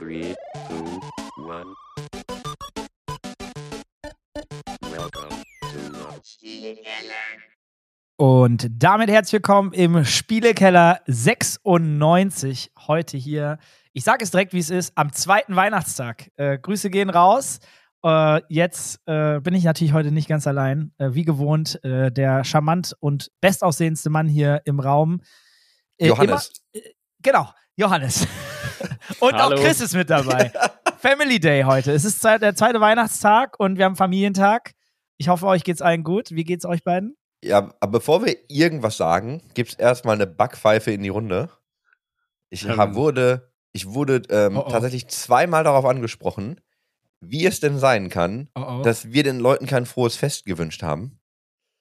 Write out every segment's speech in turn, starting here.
Three, two, one. Welcome to Und damit herzlich willkommen im Spielekeller 96. Heute hier, ich sage es direkt, wie es ist, am zweiten Weihnachtstag. Äh, Grüße gehen raus. Äh, jetzt äh, bin ich natürlich heute nicht ganz allein. Äh, wie gewohnt, äh, der charmant und bestaussehendste Mann hier im Raum. Äh, Johannes. Immer, äh, genau, Johannes. und Hallo. auch Chris ist mit dabei. Family Day heute. Es ist der zweite Weihnachtstag und wir haben Familientag. Ich hoffe, euch geht's allen gut. Wie geht's euch beiden? Ja, aber bevor wir irgendwas sagen, gibt es erstmal eine Backpfeife in die Runde. Ich Ähm. hab, wurde, ich wurde ähm, Oh, oh. tatsächlich zweimal darauf angesprochen, wie es denn sein kann, Oh, oh. dass wir den Leuten kein frohes Fest gewünscht haben.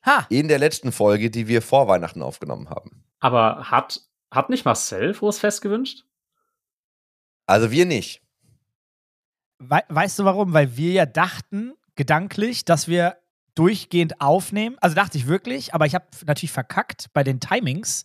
ha! In der letzten Folge, die wir vor Weihnachten aufgenommen haben. Aber hat, hat nicht Marcel frohes Fest gewünscht? Also wir nicht. We weißt du warum? Weil wir ja dachten, gedanklich, dass wir durchgehend aufnehmen. Also dachte ich wirklich, aber ich habe natürlich verkackt bei den Timings,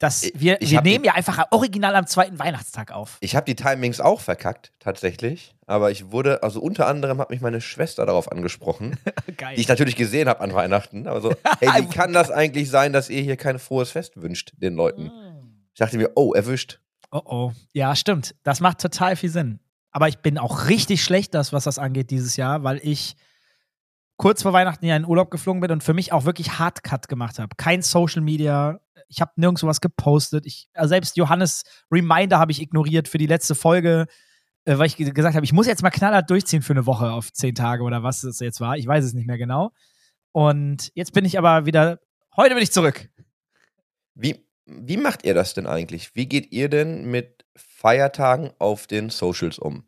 dass wir, ich wir nehmen die- ja einfach original am zweiten Weihnachtstag auf. Ich habe die Timings auch verkackt, tatsächlich. Aber ich wurde, also unter anderem hat mich meine Schwester darauf angesprochen, Geil. die ich natürlich gesehen habe an Weihnachten. Aber so, hey, wie kann das eigentlich sein, dass ihr hier kein frohes Fest wünscht, den Leuten? Mm. Ich dachte mir, oh, erwischt. Oh oh. Ja, stimmt. Das macht total viel Sinn. Aber ich bin auch richtig schlecht, das, was das angeht, dieses Jahr, weil ich kurz vor Weihnachten ja in Urlaub geflogen bin und für mich auch wirklich Hardcut gemacht habe. Kein Social Media. Ich habe nirgendwo was gepostet. Ich, also selbst Johannes Reminder habe ich ignoriert für die letzte Folge, äh, weil ich ge- gesagt habe, ich muss jetzt mal knallhart durchziehen für eine Woche auf zehn Tage oder was es jetzt war. Ich weiß es nicht mehr genau. Und jetzt bin ich aber wieder, heute bin ich zurück. Wie, wie macht ihr das denn eigentlich? Wie geht ihr denn mit Feiertagen auf den Socials um?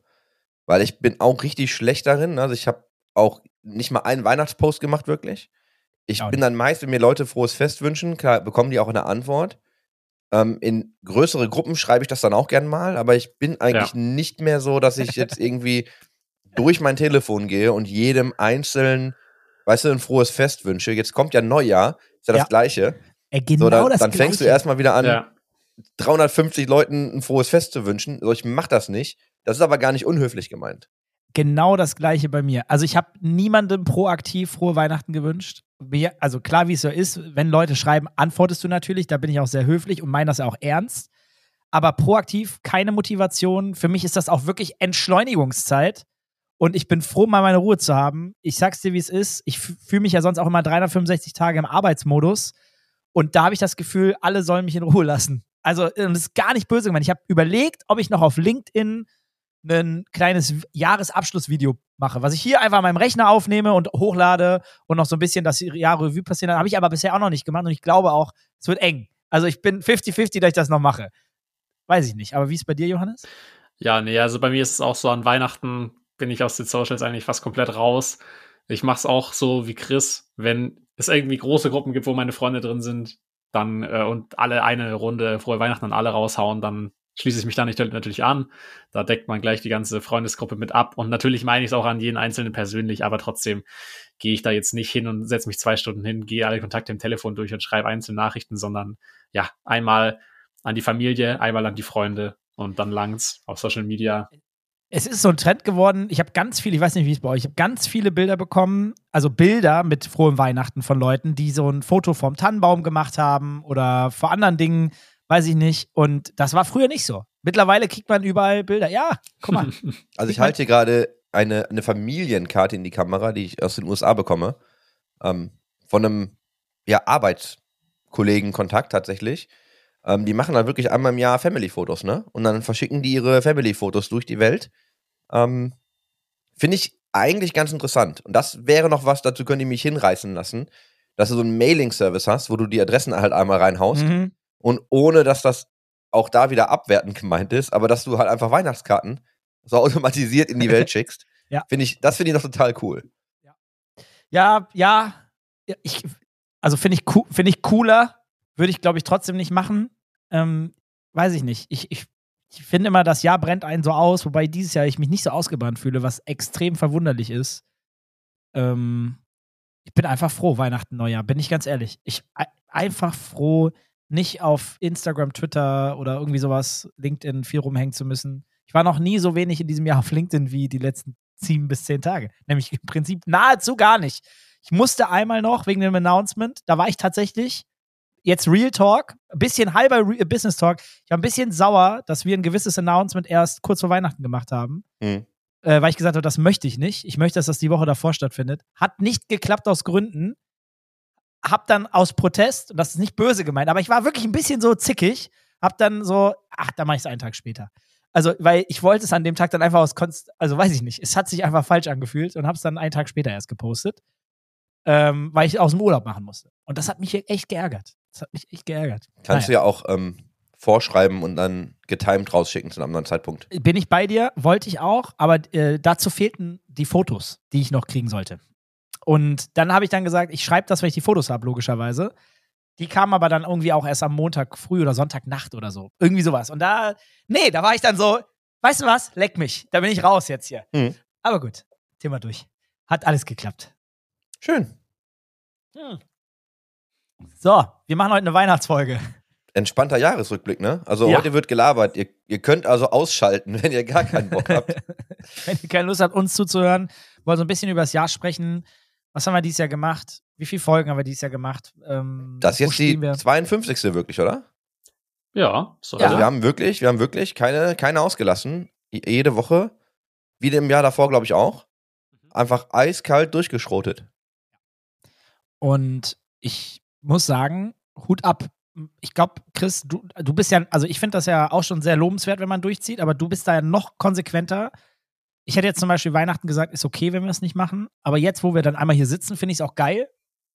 Weil ich bin auch richtig schlecht darin. Also ich habe auch nicht mal einen Weihnachtspost gemacht, wirklich. Ich Auch bin nicht. dann meist, wenn mir Leute frohes Fest wünschen, klar, bekommen die auch eine Antwort. Ähm, in größere Gruppen schreibe ich das dann auch gern mal, aber ich bin eigentlich nicht mehr so, dass ich jetzt irgendwie durch mein Telefon gehe und jedem einzeln, weißt du, ein frohes Fest wünsche. Jetzt kommt ja Neujahr, ist ja das Ja. Gleiche. Äh, genau So, dann, das dann fängst du Gleiche. erstmal wieder an, ja. 350 Leuten ein frohes Fest zu wünschen. So, ich mach das nicht. Das ist aber gar nicht unhöflich gemeint. Genau das gleiche bei mir. Also ich habe niemandem proaktiv frohe Weihnachten gewünscht. Mir, also klar, wie es so ist, wenn Leute schreiben, antwortest du natürlich, da bin ich auch sehr höflich und meine das auch ernst. Aber proaktiv keine Motivation. Für mich ist das auch wirklich Entschleunigungszeit. Und ich bin froh, mal meine Ruhe zu haben. Ich sag's dir, wie es ist. Ich fühle mich ja sonst auch immer 365 Tage im Arbeitsmodus. Und da habe ich das Gefühl, alle sollen mich in Ruhe lassen. Also, das ist gar nicht böse gemeint. Ich habe überlegt, ob ich noch auf LinkedIn ein kleines Jahresabschlussvideo mache, was ich hier einfach an meinem Rechner aufnehme und hochlade und noch so ein bisschen das Jahr Revue passieren. Habe ich aber bisher auch noch nicht gemacht und ich glaube auch, es wird eng. Also ich bin 50-50, dass ich das noch mache. Weiß ich nicht. Aber wie ist es bei dir, Johannes? Ja, nee, also bei mir ist es auch so, an Weihnachten bin ich aus den Socials eigentlich fast komplett raus. Ich mache es auch so wie Chris, wenn es irgendwie große Gruppen gibt, wo meine Freunde drin sind, dann äh, und alle eine Runde frohe Weihnachten an alle raushauen, dann schließe ich mich da nicht natürlich an. Da deckt man gleich die ganze Freundesgruppe mit ab. Und natürlich meine ich es auch an jeden Einzelnen persönlich, aber trotzdem gehe ich da jetzt nicht hin und setze mich zwei Stunden hin, gehe alle Kontakte im Telefon durch und schreibe einzelne Nachrichten, sondern ja, einmal an die Familie, einmal an die Freunde und dann langt's auf Social Media. Es ist so ein Trend geworden. Ich habe ganz viele, ich weiß nicht, wie es bei euch, ich habe ganz viele Bilder bekommen, also Bilder mit frohen Weihnachten von Leuten, die so ein Foto vom Tannenbaum gemacht haben oder vor anderen Dingen, weiß ich nicht. Und das war früher nicht so. Mittlerweile kriegt man überall Bilder. Ja, guck mal. Also ich halte hier gerade eine, eine Familienkarte in die Kamera, die ich aus den USA bekomme. Ähm, von einem ja, Arbeitskollegen-Kontakt tatsächlich. Ähm, die machen dann wirklich einmal im Jahr Family-Fotos, ne? Und dann verschicken die ihre Family-Fotos durch die Welt. Ähm, Finde ich eigentlich ganz interessant. Und das wäre noch was, dazu könnt ihr mich hinreißen lassen, dass du so einen Mailing-Service hast, wo du die Adressen halt einmal reinhaust. Mhm. Und ohne, dass das auch da wieder abwertend gemeint ist, aber dass du halt einfach Weihnachtskarten so automatisiert in die Welt schickst. Ja. Finde ich, das finde ich noch total cool. Ja, ja. ja, Ich, also finde ich, finde ich cooler, würde ich, glaube ich, trotzdem nicht machen. Ähm, weiß ich nicht. Ich, ich, ich finde immer, das Jahr brennt einen so aus, wobei dieses Jahr ich mich nicht so ausgebrannt fühle, was extrem verwunderlich ist. Ähm, ich bin einfach froh, Weihnachten, Neujahr, bin ich ganz ehrlich. Ich ei- einfach froh, nicht auf Instagram, Twitter oder irgendwie sowas, LinkedIn viel rumhängen zu müssen. Ich war noch nie so wenig in diesem Jahr auf LinkedIn wie die letzten sieben bis zehn Tage. Nämlich im Prinzip nahezu gar nicht. Ich musste einmal noch wegen dem Announcement, da war ich tatsächlich jetzt Real Talk, ein bisschen halber Re Business Talk. Ich war ein bisschen sauer, dass wir ein gewisses Announcement erst kurz vor Weihnachten gemacht haben. Mhm. Äh, weil ich gesagt habe, das möchte ich nicht. Ich möchte, dass das die Woche davor stattfindet. Hat nicht geklappt aus Gründen. Hab dann aus Protest, und das ist nicht böse gemeint, aber ich war wirklich ein bisschen so zickig, hab dann so, ach, da mache ich es einen Tag später. Also, weil ich wollte es an dem Tag dann einfach aus Konst, also weiß ich nicht, es hat sich einfach falsch angefühlt und habe es dann einen Tag später erst gepostet, ähm, weil ich aus dem Urlaub machen musste. Und das hat mich echt geärgert. Das hat mich echt geärgert. Kannst Naja. du ja auch ähm, vorschreiben und dann getimed rausschicken zu einem anderen Zeitpunkt. Bin ich bei dir, wollte ich auch, aber äh, dazu fehlten die Fotos, die ich noch kriegen sollte. Und dann habe ich dann gesagt, ich schreibe das, wenn ich die Fotos habe, logischerweise. Die kamen aber dann irgendwie auch erst am Montag früh oder Sonntagnacht oder so. Irgendwie sowas. Und da, nee, da war ich dann so, weißt du was, leck mich. Da bin ich raus jetzt hier. Mhm. Aber gut, Thema durch. Hat alles geklappt. Schön. Hm. So, wir machen heute eine Weihnachtsfolge. Entspannter Jahresrückblick, ne? Also Ja. heute wird gelabert. Ihr, ihr könnt also ausschalten, wenn ihr gar keinen Bock habt. Wenn ihr keine Lust habt, uns zuzuhören, wollen so ein bisschen über das Jahr sprechen. Was haben wir dieses Jahr gemacht? Wie viele Folgen haben wir dieses Jahr gemacht? Ähm, Das ist jetzt die wir? 52. wirklich, oder? Ja, so Also Ja. wir haben wirklich, wir haben wirklich keine, keine ausgelassen. Jede Woche. Wie im Jahr davor, glaube ich, auch. Einfach eiskalt durchgeschrotet. Und ich muss sagen, Hut ab. Ich glaube, Chris, du, du bist ja, also ich finde das ja auch schon sehr lobenswert, wenn man durchzieht, aber du bist da ja noch konsequenter. Ich hätte jetzt zum Beispiel Weihnachten gesagt, ist okay, wenn wir es nicht machen. Aber jetzt, wo wir dann einmal hier sitzen, finde ich es auch geil,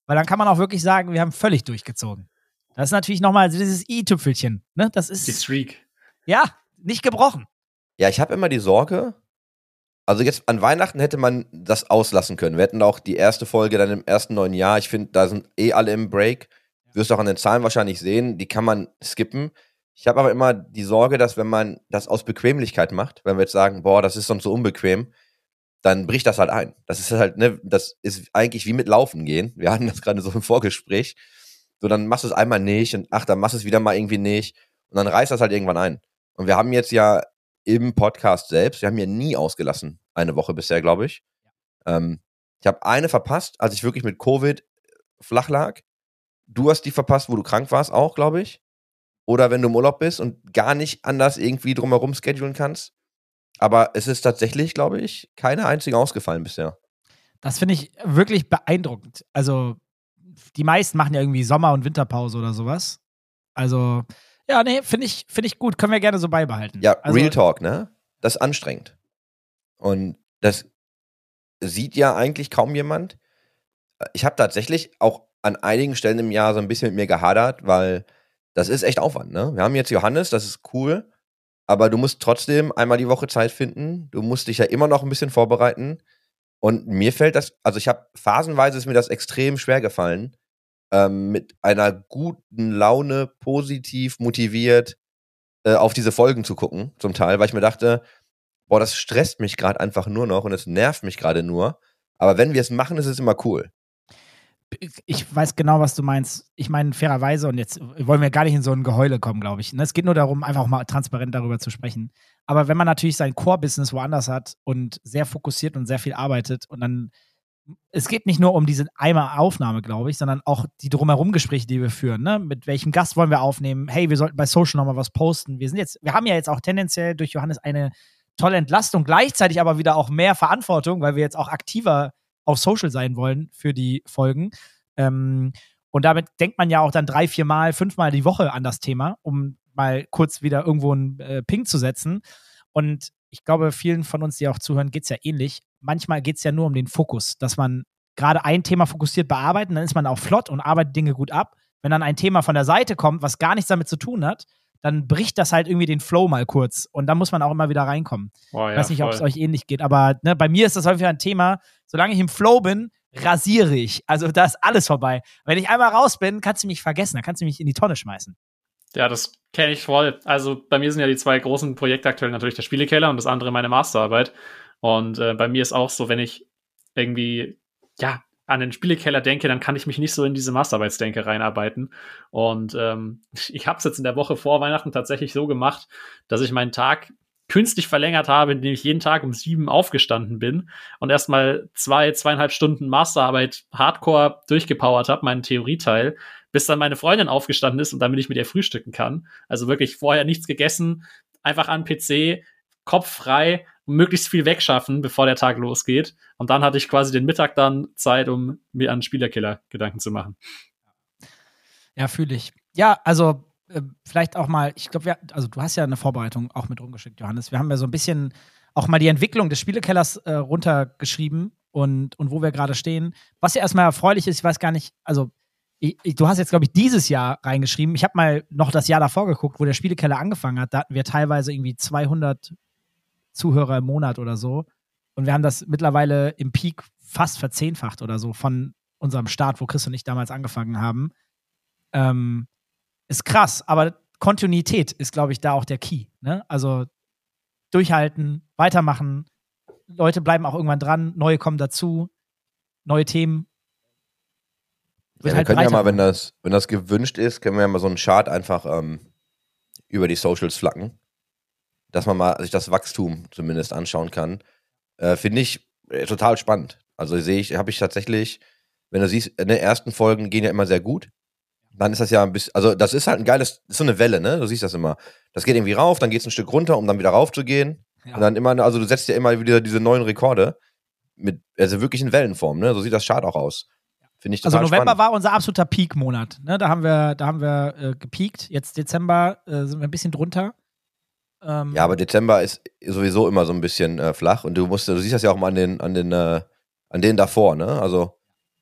weil dann kann man auch wirklich sagen, wir haben völlig durchgezogen. Das ist natürlich nochmal dieses i-Tüpfelchen. Ne? Das Die ist, Streak. ja, nicht gebrochen. Ja, ich habe immer die Sorge, also jetzt an Weihnachten hätte man das auslassen können. Wir hätten auch die erste Folge dann im ersten neuen Jahr. Ich finde, da sind eh alle im Break. Wirst du auch an den Zahlen wahrscheinlich sehen, die kann man skippen. Ich habe aber immer die Sorge, dass wenn man das aus Bequemlichkeit macht, wenn wir jetzt sagen, boah, das ist sonst so unbequem, dann bricht das halt ein. Das ist halt, ne, das ist eigentlich wie mit Laufen gehen. Wir hatten das gerade so im Vorgespräch. So, dann machst du es einmal nicht und ach, dann machst du es wieder mal irgendwie nicht. Und dann reißt das halt irgendwann ein. Und wir haben jetzt ja im Podcast selbst, wir haben ja nie ausgelassen, eine Woche bisher, glaube ich. Ähm, ich habe eine verpasst, als ich wirklich mit Covid flach lag. Du hast die verpasst, wo du krank warst, auch, glaube ich. Oder wenn du im Urlaub bist und gar nicht anders irgendwie drumherum schedulen kannst. Aber es ist tatsächlich, glaube ich, keine einzige ausgefallen bisher. Das finde ich wirklich beeindruckend. Also, die meisten machen ja irgendwie Sommer- und Winterpause oder sowas. Also, ja, nee, finde ich, finde ich gut. Können wir gerne so beibehalten. Ja, also, Real Talk, ne? Das ist anstrengend. Und das sieht ja eigentlich kaum jemand. Ich habe tatsächlich auch an einigen Stellen im Jahr so ein bisschen mit mir gehadert, weil das ist echt Aufwand, ne? Wir haben jetzt Johannes, das ist cool, aber du musst trotzdem einmal die Woche Zeit finden. Du musst dich ja immer noch ein bisschen vorbereiten. Und mir fällt das, also ich habe phasenweise ist mir das extrem schwer gefallen, ähm, mit einer guten Laune, positiv motiviert äh, auf diese Folgen zu gucken, zum Teil, weil ich mir dachte, boah, das stresst mich gerade einfach nur noch und es nervt mich gerade nur. Aber wenn wir es machen, ist es immer cool. ich weiß genau, was du meinst. Ich meine, fairerweise, und jetzt wollen wir gar nicht in so ein Geheule kommen, glaube ich. Ne, Es geht nur darum, einfach mal transparent darüber zu sprechen. Aber wenn man natürlich sein Core-Business woanders hat und sehr fokussiert und sehr viel arbeitet und dann, es geht nicht nur um diese einmal Aufnahme, glaube ich, sondern auch die drumherum Gespräche, die wir führen. Ne? Mit welchem Gast wollen wir aufnehmen? Hey, wir sollten bei Social nochmal was posten. Wir sind jetzt, wir haben ja jetzt auch tendenziell durch Johannes eine tolle Entlastung, gleichzeitig aber wieder auch mehr Verantwortung, weil wir jetzt auch aktiver auf Social sein wollen für die Folgen. Ähm, und damit denkt man ja auch dann drei, vier Mal, fünfmal die Woche an das Thema, um mal kurz wieder irgendwo einen äh, Ping zu setzen. Und ich glaube, vielen von uns, die auch zuhören, geht es ja ähnlich. Manchmal geht es ja nur um den Fokus, dass man gerade ein Thema fokussiert bearbeitet, dann ist man auch flott und arbeitet Dinge gut ab. Wenn dann ein Thema von der Seite kommt, was gar nichts damit zu tun hat, dann bricht das halt irgendwie den Flow mal kurz. Und dann muss man auch immer wieder reinkommen. Oh, Ich ja, weiß nicht, ob es euch ähnlich geht, aber ne, bei mir ist das häufig ein Thema, solange ich im Flow bin, rasiere ich. Also da ist alles vorbei. Wenn ich einmal raus bin, kannst du mich vergessen, dann kannst du mich in die Tonne schmeißen. Ja, das kenne ich voll. Also bei mir sind ja die zwei großen Projekte aktuell natürlich der Spielekeller und das andere meine Masterarbeit. Und äh, bei mir ist auch so, wenn ich irgendwie, ja, an den Spielekeller denke, dann kann ich mich nicht so in diese Masterarbeitsdenke reinarbeiten. Und ähm, ich habe es jetzt in der Woche vor Weihnachten tatsächlich so gemacht, dass ich meinen Tag künstlich verlängert habe, indem ich jeden Tag um sieben aufgestanden bin und erstmal zwei, zweieinhalb Stunden Masterarbeit hardcore durchgepowert habe, meinen Theorieteil, bis dann meine Freundin aufgestanden ist und damit ich mit ihr frühstücken kann. Also wirklich vorher nichts gegessen, einfach an PC, Kopf frei, möglichst viel wegschaffen, bevor der Tag losgeht. Und dann hatte ich quasi den Mittag dann Zeit, um mir an Spielerkiller Gedanken zu machen. Ja, fühle ich. Ja, also äh, vielleicht auch mal, ich glaube, also du hast ja eine Vorbereitung auch mit rumgeschickt, Johannes. Wir haben ja so ein bisschen auch mal die Entwicklung des Spielekellers äh, runtergeschrieben und, und wo wir gerade stehen. Was ja erstmal erfreulich ist, ich weiß gar nicht, also ich, ich, du hast jetzt, glaube ich, dieses Jahr reingeschrieben. Ich habe mal noch das Jahr davor geguckt, wo der Spielekeller angefangen hat. Da hatten wir teilweise irgendwie 200 Zuhörer im Monat oder so. Und wir haben das mittlerweile im Peak fast verzehnfacht oder so von unserem Start, wo Chris und ich damals angefangen haben. Ähm, ist krass, aber Kontinuität ist, glaube ich, da auch der Key. Ne? Also durchhalten, weitermachen. Leute bleiben auch irgendwann dran, neue kommen dazu, neue Themen. Ja, wir halt können ja mal, wenn das, wenn das gewünscht ist, können wir ja mal so einen Chart einfach ähm, über die Socials flacken. Dass man mal sich das Wachstum zumindest anschauen kann. Äh, Finde ich äh, total spannend. Also sehe ich, habe ich tatsächlich, wenn du siehst, in den ersten Folgen gehen ja immer sehr gut dann ist das ja ein bisschen, also das ist halt ein geiles, ist so eine Welle, ne? Du siehst das immer. Das geht irgendwie rauf, dann geht es ein Stück runter, um dann wieder rauf zu gehen. Ja. Und dann immer, also du setzt ja immer wieder diese neuen Rekorde mit, also wirklich in Wellenform, ne? So sieht das Chart auch aus. Finde ich Also November spannend. war unser absoluter Peak-Monat. Ne? Da haben wir, da haben wir äh, gepeakt. Jetzt Dezember äh, sind wir ein bisschen drunter. Ähm ja, aber Dezember ist sowieso immer so ein bisschen äh, flach und du musst, du siehst das ja auch mal an den, an den, äh, an denen davor, ne? Also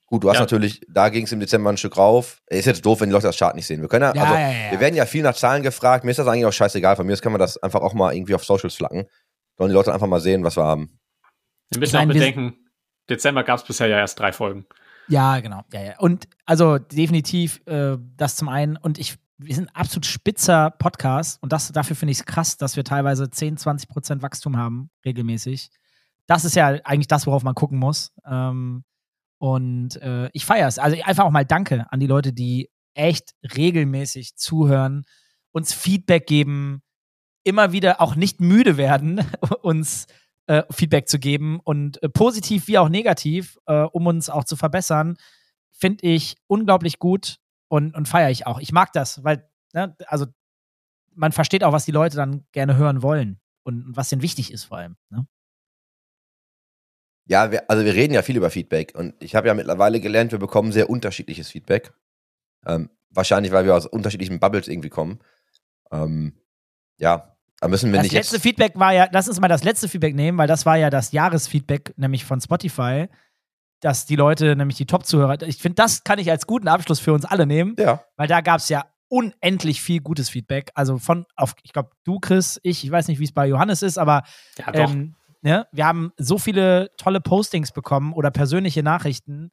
Gut, du hast ja. natürlich, da ging es im Dezember ein Stück rauf. Ist jetzt doof, wenn die Leute das Chart nicht sehen. Wir können ja, ja, also, ja, wir werden ja viel nach Zahlen gefragt. Mir ist das eigentlich auch scheißegal. Von mir aus können wir das einfach auch mal irgendwie auf Socials flacken. Sollen die Leute einfach mal sehen, was wir haben. Wir müssen auch bedenken, Dezember gab es bisher ja erst drei Folgen. Ja, genau. Ja, ja. Und also definitiv äh, das zum einen. Und ich, wir sind ein absolut spitzer Podcast. Und das, dafür finde ich es krass, dass wir teilweise 10, 20 Prozent Wachstum haben, regelmäßig. Das ist ja eigentlich das, worauf man gucken muss. Ähm, und äh, ich feiere es. Also einfach auch mal Danke an die Leute, die echt regelmäßig zuhören, uns Feedback geben, immer wieder auch nicht müde werden, uns äh, Feedback zu geben und äh, positiv wie auch negativ, äh, um uns auch zu verbessern, finde ich unglaublich gut und, und feiere ich auch. Ich mag das, weil, ne, also man versteht auch, was die Leute dann gerne hören wollen und, und was denen wichtig ist vor allem. Ne? Ja, wir, also wir reden ja viel über Feedback und ich habe ja mittlerweile gelernt, wir bekommen sehr unterschiedliches Feedback. Ähm, wahrscheinlich, weil wir aus unterschiedlichen Bubbles irgendwie kommen. Ähm, ja, da müssen wir das nicht. Das letzte Feedback war ja, lass uns mal das letzte Feedback nehmen, weil das war ja das Jahresfeedback, nämlich von Spotify, dass die Leute, nämlich die Top-Zuhörer, ich finde, das kann ich als guten Abschluss für uns alle nehmen. Ja. Weil da gab es ja unendlich viel gutes Feedback. Also von, auf, ich glaube, du, Chris, ich, ich weiß nicht, wie es bei Johannes ist, aber ja, doch. Ähm, Ne? Wir haben so viele tolle Postings bekommen oder persönliche Nachrichten,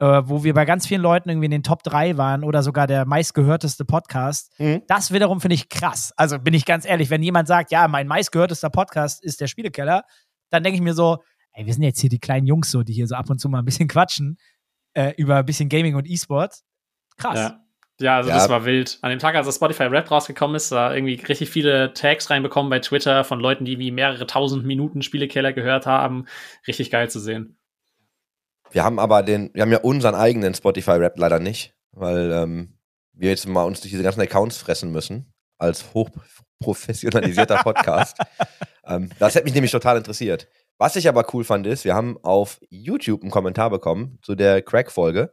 äh, wo wir bei ganz vielen Leuten irgendwie in den Top 3 waren oder sogar der meistgehörteste Podcast. Mhm. Das wiederum finde ich krass. Also bin ich ganz ehrlich, wenn jemand sagt, ja, mein meistgehörtester Podcast ist der Spielekeller, dann denke ich mir so, ey, wir sind jetzt hier die kleinen Jungs so, die hier so ab und zu mal ein bisschen quatschen äh, über ein bisschen Gaming und E-Sport. Krass. Ja. Ja, also ja. das war wild. An dem Tag, als das Spotify Rap rausgekommen ist, da irgendwie richtig viele Tags reinbekommen bei Twitter von Leuten, die wie mehrere tausend Minuten Spielekeller gehört haben. Richtig geil zu sehen. Wir haben aber den, wir haben ja unseren eigenen Spotify Rap leider nicht, weil ähm, wir jetzt mal uns durch diese ganzen Accounts fressen müssen als hochprofessionalisierter Podcast. ähm, das hätte mich nämlich total interessiert. Was ich aber cool fand, ist, wir haben auf YouTube einen Kommentar bekommen zu der Crack-Folge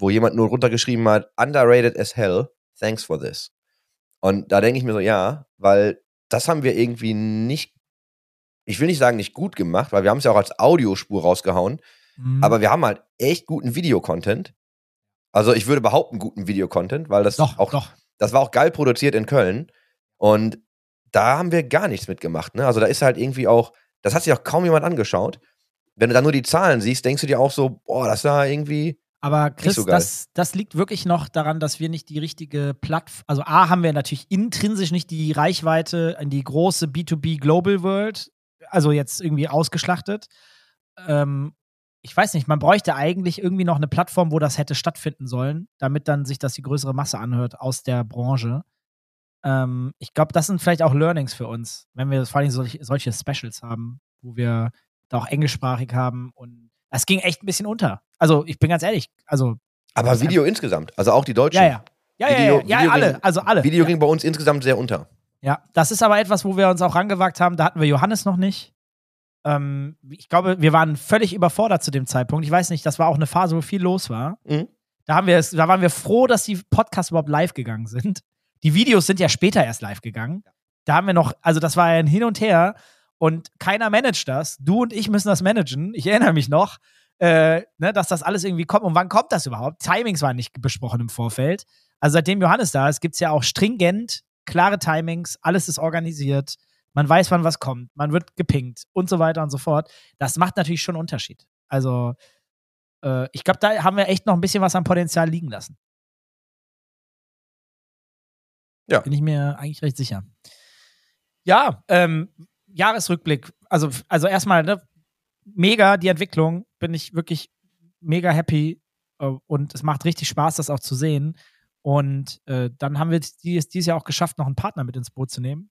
wo jemand nur runtergeschrieben hat, underrated as hell, thanks for this. Und da denke ich mir so, ja, weil das haben wir irgendwie nicht, ich will nicht sagen nicht gut gemacht, weil wir haben es ja auch als Audiospur rausgehauen, mhm. aber wir haben halt echt guten Videocontent. Also ich würde behaupten guten Videocontent, weil das doch, auch, doch. das war auch geil produziert in Köln und da haben wir gar nichts mitgemacht. Ne? Also da ist halt irgendwie auch, das hat sich auch kaum jemand angeschaut. Wenn du dann nur die Zahlen siehst, denkst du dir auch so, boah, das war irgendwie, aber Chris, so das, das liegt wirklich noch daran, dass wir nicht die richtige Plattform, also A, haben wir natürlich intrinsisch nicht die Reichweite in die große B2B Global World, also jetzt irgendwie ausgeschlachtet. Ähm, ich weiß nicht, man bräuchte eigentlich irgendwie noch eine Plattform, wo das hätte stattfinden sollen, damit dann sich das die größere Masse anhört aus der Branche. Ähm, ich glaube, das sind vielleicht auch Learnings für uns, wenn wir vor allem solch, solche Specials haben, wo wir da auch englischsprachig haben und das ging echt ein bisschen unter. Also ich bin ganz ehrlich, also Aber Video insgesamt, also auch die deutschen. ja, ja. Ja, Video- ja, ja, ja, Video alle, ging- also alle. Video ging bei uns insgesamt sehr unter. Ja, das ist aber etwas, wo wir uns auch rangewagt haben. Da hatten wir Johannes noch nicht. Ähm, ich glaube, wir waren völlig überfordert zu dem Zeitpunkt. Ich weiß nicht, das war auch eine Phase, wo viel los war. Mhm. Da, haben wir es, da waren wir froh, dass die Podcasts überhaupt live gegangen sind. Die Videos sind ja später erst live gegangen. Da haben wir noch, also das war ja ein Hin und Her und keiner managt das. Du und ich müssen das managen. Ich erinnere mich noch, äh, ne, dass das alles irgendwie kommt. Und wann kommt das überhaupt? Timings waren nicht besprochen im Vorfeld. Also seitdem Johannes da ist, gibt es ja auch stringent klare Timings, alles ist organisiert, man weiß, wann was kommt, man wird gepinkt und so weiter und so fort. Das macht natürlich schon einen Unterschied. Also, äh, ich glaube, da haben wir echt noch ein bisschen was an Potenzial liegen lassen. Ja. Bin ich mir eigentlich recht sicher. Ja, ähm, Jahresrückblick. Also, also erstmal, ne, mega die Entwicklung. Bin ich wirklich mega happy. äh, Und es macht richtig Spaß, das auch zu sehen. Und äh, dann haben wir dies, dieses Jahr auch geschafft, noch einen Partner mit ins Boot zu nehmen.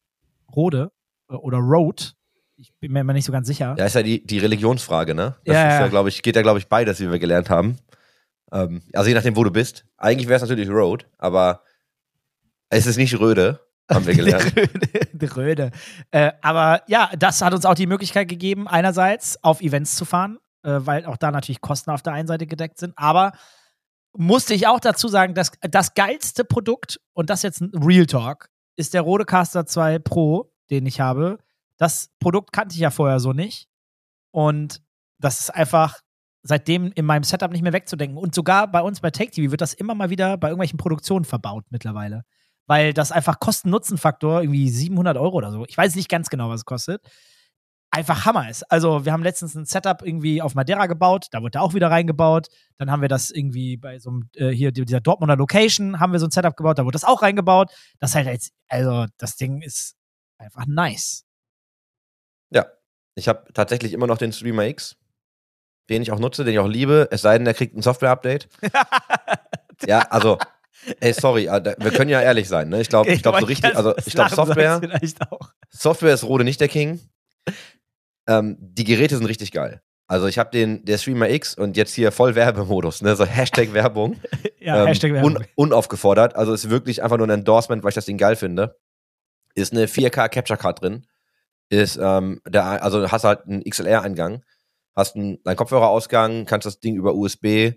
Rode äh, oder Road. Ich bin mir immer nicht so ganz sicher. Ja, ist ja die, die Religionsfrage, ne? Das Ja, ja, ja. glaube ich, geht ja, glaube ich, beides, wie wir gelernt haben. Ähm, also je nachdem, wo du bist. Eigentlich wäre es natürlich Road, aber es ist nicht Röde, haben wir gelernt. Die Röde. Die Röde. Äh, aber ja, das hat uns auch die Möglichkeit gegeben, einerseits auf Events zu fahren, äh, weil auch da natürlich Kosten auf der einen Seite gedeckt sind. Aber musste ich auch dazu sagen, dass das geilste Produkt, und das jetzt ein Real Talk, ist der Rodecaster 2 Pro, den ich habe. Das Produkt kannte ich ja vorher so nicht. Und das ist einfach seitdem in meinem Setup nicht mehr wegzudenken. Und sogar bei uns bei Take TV wird das immer mal wieder bei irgendwelchen Produktionen verbaut mittlerweile. Weil das einfach Kosten-Nutzen-Faktor irgendwie 700 Euro oder so. Ich weiß nicht ganz genau, was es kostet. Einfach Hammer ist. Also, wir haben letztens ein Setup irgendwie auf Madeira gebaut, da wurde auch wieder reingebaut. Dann haben wir das irgendwie bei so einem, äh, hier, dieser Dortmunder Location, haben wir so ein Setup gebaut, da wurde das auch reingebaut. Das halt jetzt, also, das Ding ist einfach nice. Ja, ich habe tatsächlich immer noch den Streamer X, den ich auch nutze, den ich auch liebe, es sei denn, der kriegt ein Software-Update. ja, also, ey, sorry, da- wir können ja ehrlich sein, ne? Ich glaube, ich glaube so richtig, also ich glaube Software. Software ist Rode nicht der King. Ähm, die Geräte sind richtig geil. Also ich habe den, der Streamer X und jetzt hier voll Werbemodus, ne? So Hashtag Werbung. Ja, ähm, Hashtag Werbung. Un, unaufgefordert. Also ist wirklich einfach nur ein Endorsement, weil ich das Ding geil finde. Ist eine 4K Capture Card drin. Ist, ähm, der, also hast halt einen XLR-Eingang, hast einen, einen Kopfhörerausgang, kannst das Ding über USB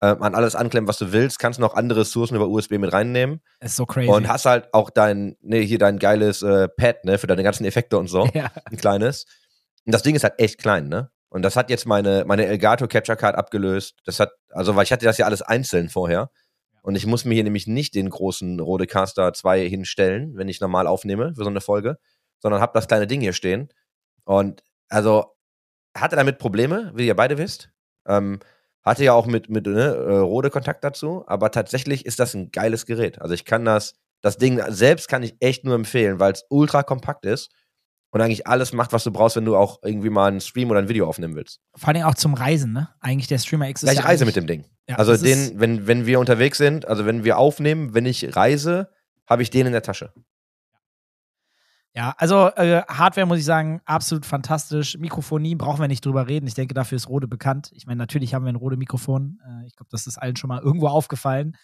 ähm, an alles anklemmen, was du willst, kannst noch andere Ressourcen über USB mit reinnehmen ist so crazy. und hast halt auch dein, ne, hier dein geiles äh, Pad, ne, für deine ganzen Effekte und so ja. ein kleines. Und das Ding ist halt echt klein, ne? Und das hat jetzt meine, meine Elgato Capture Card abgelöst. Das hat, also, weil ich hatte das ja alles einzeln vorher. Und ich muss mir hier nämlich nicht den großen Rodecaster 2 hinstellen, wenn ich normal aufnehme für so eine Folge, sondern habe das kleine Ding hier stehen. Und also hatte damit Probleme, wie ihr beide wisst. Ähm, hatte ja auch mit, mit ne, äh, Rode Kontakt dazu, aber tatsächlich ist das ein geiles Gerät. Also ich kann das, das Ding selbst kann ich echt nur empfehlen, weil es ultra kompakt ist und eigentlich alles macht, was du brauchst, wenn du auch irgendwie mal einen Stream oder ein Video aufnehmen willst. Vor allem auch zum Reisen, ne? Eigentlich der Streamer X ist Ja, ich ja reise mit dem Ding. Ja, also den, wenn, wenn wir unterwegs sind, also wenn wir aufnehmen, wenn ich reise, habe ich den in der Tasche. Ja, also äh, Hardware muss ich sagen, absolut fantastisch. Mikrofonie brauchen wir nicht drüber reden. Ich denke, dafür ist Rode bekannt. Ich meine, natürlich haben wir ein Rode-Mikrofon. Äh, ich glaube, das ist allen schon mal irgendwo aufgefallen.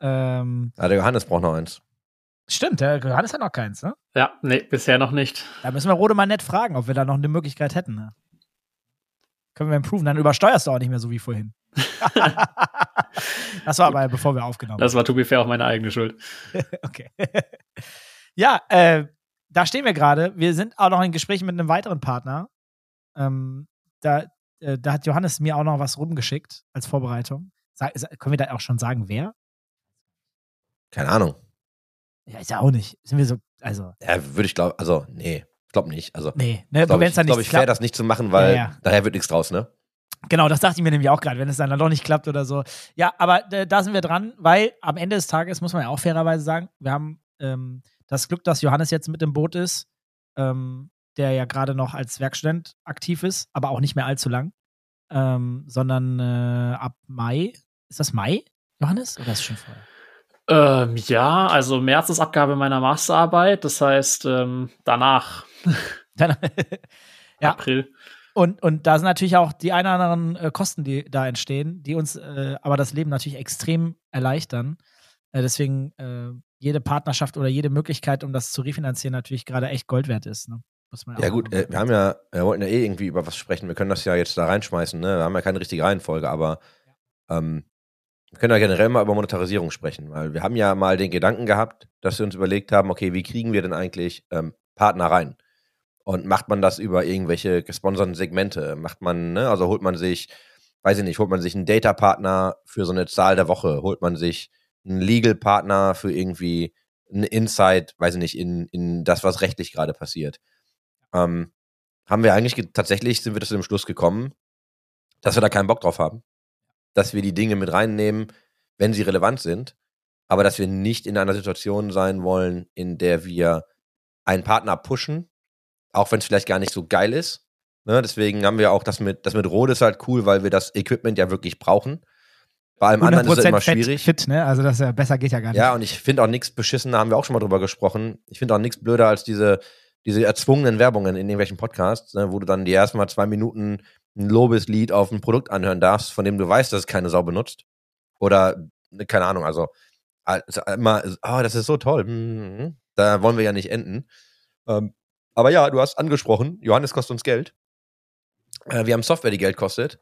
Ähm, Ja, der Johannes braucht noch eins. stimmt, der Johannes hat noch keins, ne? Ja, nee, bisher noch nicht. Da müssen wir Rode mal nett fragen, ob wir da noch eine Möglichkeit hätten. Ne? Können wir improven. Dann übersteuerst du auch nicht mehr so wie vorhin. das war aber bevor wir aufgenommen haben. Das war to be fair auch meine eigene Schuld. Okay. ja, äh, da stehen wir gerade. Wir sind auch noch in Gesprächen mit einem weiteren Partner. Ähm, da, äh, da hat Johannes mir auch noch was rumgeschickt als Vorbereitung. Sa- können wir da auch schon sagen, wer? Keine Ahnung. Ja, ist ja auch nicht. Sind wir so, also, Ja, würde ich glauben, also, nee, ich glaube nicht. Also, nee, ne, glaube wenn ich, es dann glaub nicht ich fair, klappt. das nicht zu machen, weil Ja, ja. daher wird nichts draus, ne? Genau, das dachte ich mir nämlich auch gerade, wenn es dann, dann doch nicht klappt oder so. Ja, aber äh, da sind wir dran, weil am Ende des Tages, muss man ja auch fairerweise sagen, wir haben ähm, das Glück, dass Johannes jetzt mit im Boot ist, ähm, der ja gerade noch als Werkstudent aktiv ist, aber auch nicht mehr allzu lang, ähm, sondern äh, ab Mai. Ist das Mai, Johannes? Oder ist es schon vorher? Ähm, ja, also März ist Abgabe meiner Masterarbeit, das heißt ähm, danach, Ja. April. und, und da sind natürlich auch die ein oder anderen äh, Kosten, die da entstehen, die uns äh, aber das Leben natürlich extrem erleichtern. Äh, deswegen äh, jede Partnerschaft oder jede Möglichkeit, um das zu refinanzieren, natürlich gerade echt Gold wert ist. Ne? Ja gut, äh, wir haben ja, wir wollten ja eh irgendwie über was sprechen. Wir können das ja jetzt da reinschmeißen, ne? Wir haben ja keine richtige Reihenfolge, aber ähm, wir können ja generell mal über Monetarisierung sprechen, weil wir haben ja mal den Gedanken gehabt, dass wir uns überlegt haben, okay, wie kriegen wir denn eigentlich ähm, Partner rein? Und macht man das über irgendwelche gesponserten Segmente? Macht man, ne, also holt man sich, weiß ich nicht, holt man sich einen Data-Partner für so eine Zahl der Woche, holt man sich einen Legal-Partner für irgendwie einen Insight, weiß ich nicht, in, in das, was rechtlich gerade passiert ähm, haben wir eigentlich ge- tatsächlich sind wir zu dem Schluss gekommen, dass wir da keinen Bock drauf haben, dass wir die Dinge mit reinnehmen, wenn sie relevant sind, aber dass wir nicht in einer Situation sein wollen, in der wir einen Partner pushen, auch wenn es vielleicht gar nicht so geil ist. Ne, deswegen haben wir auch das mit, das mit Rode ist halt cool, weil wir das Equipment ja wirklich brauchen. Bei allem anderen ist es 100% immer schwierig. fit, ne? Also das ja besser geht ja gar nicht. Ja, und ich finde auch nichts beschissen, da haben wir auch schon mal drüber gesprochen. Ich finde auch nichts blöder als diese, diese erzwungenen Werbungen in irgendwelchen Podcasts, ne, wo du dann die ersten mal zwei Minuten ein Lobeslied auf ein Produkt anhören darfst, von dem du weißt, dass es keine Sau benutzt. Oder, ne, keine Ahnung, also, also immer, ah, das ist so toll. Mhm. Da wollen wir ja nicht enden. Ähm, aber ja, du hast angesprochen, Johannes kostet uns Geld. Äh, wir haben Software, die Geld kostet.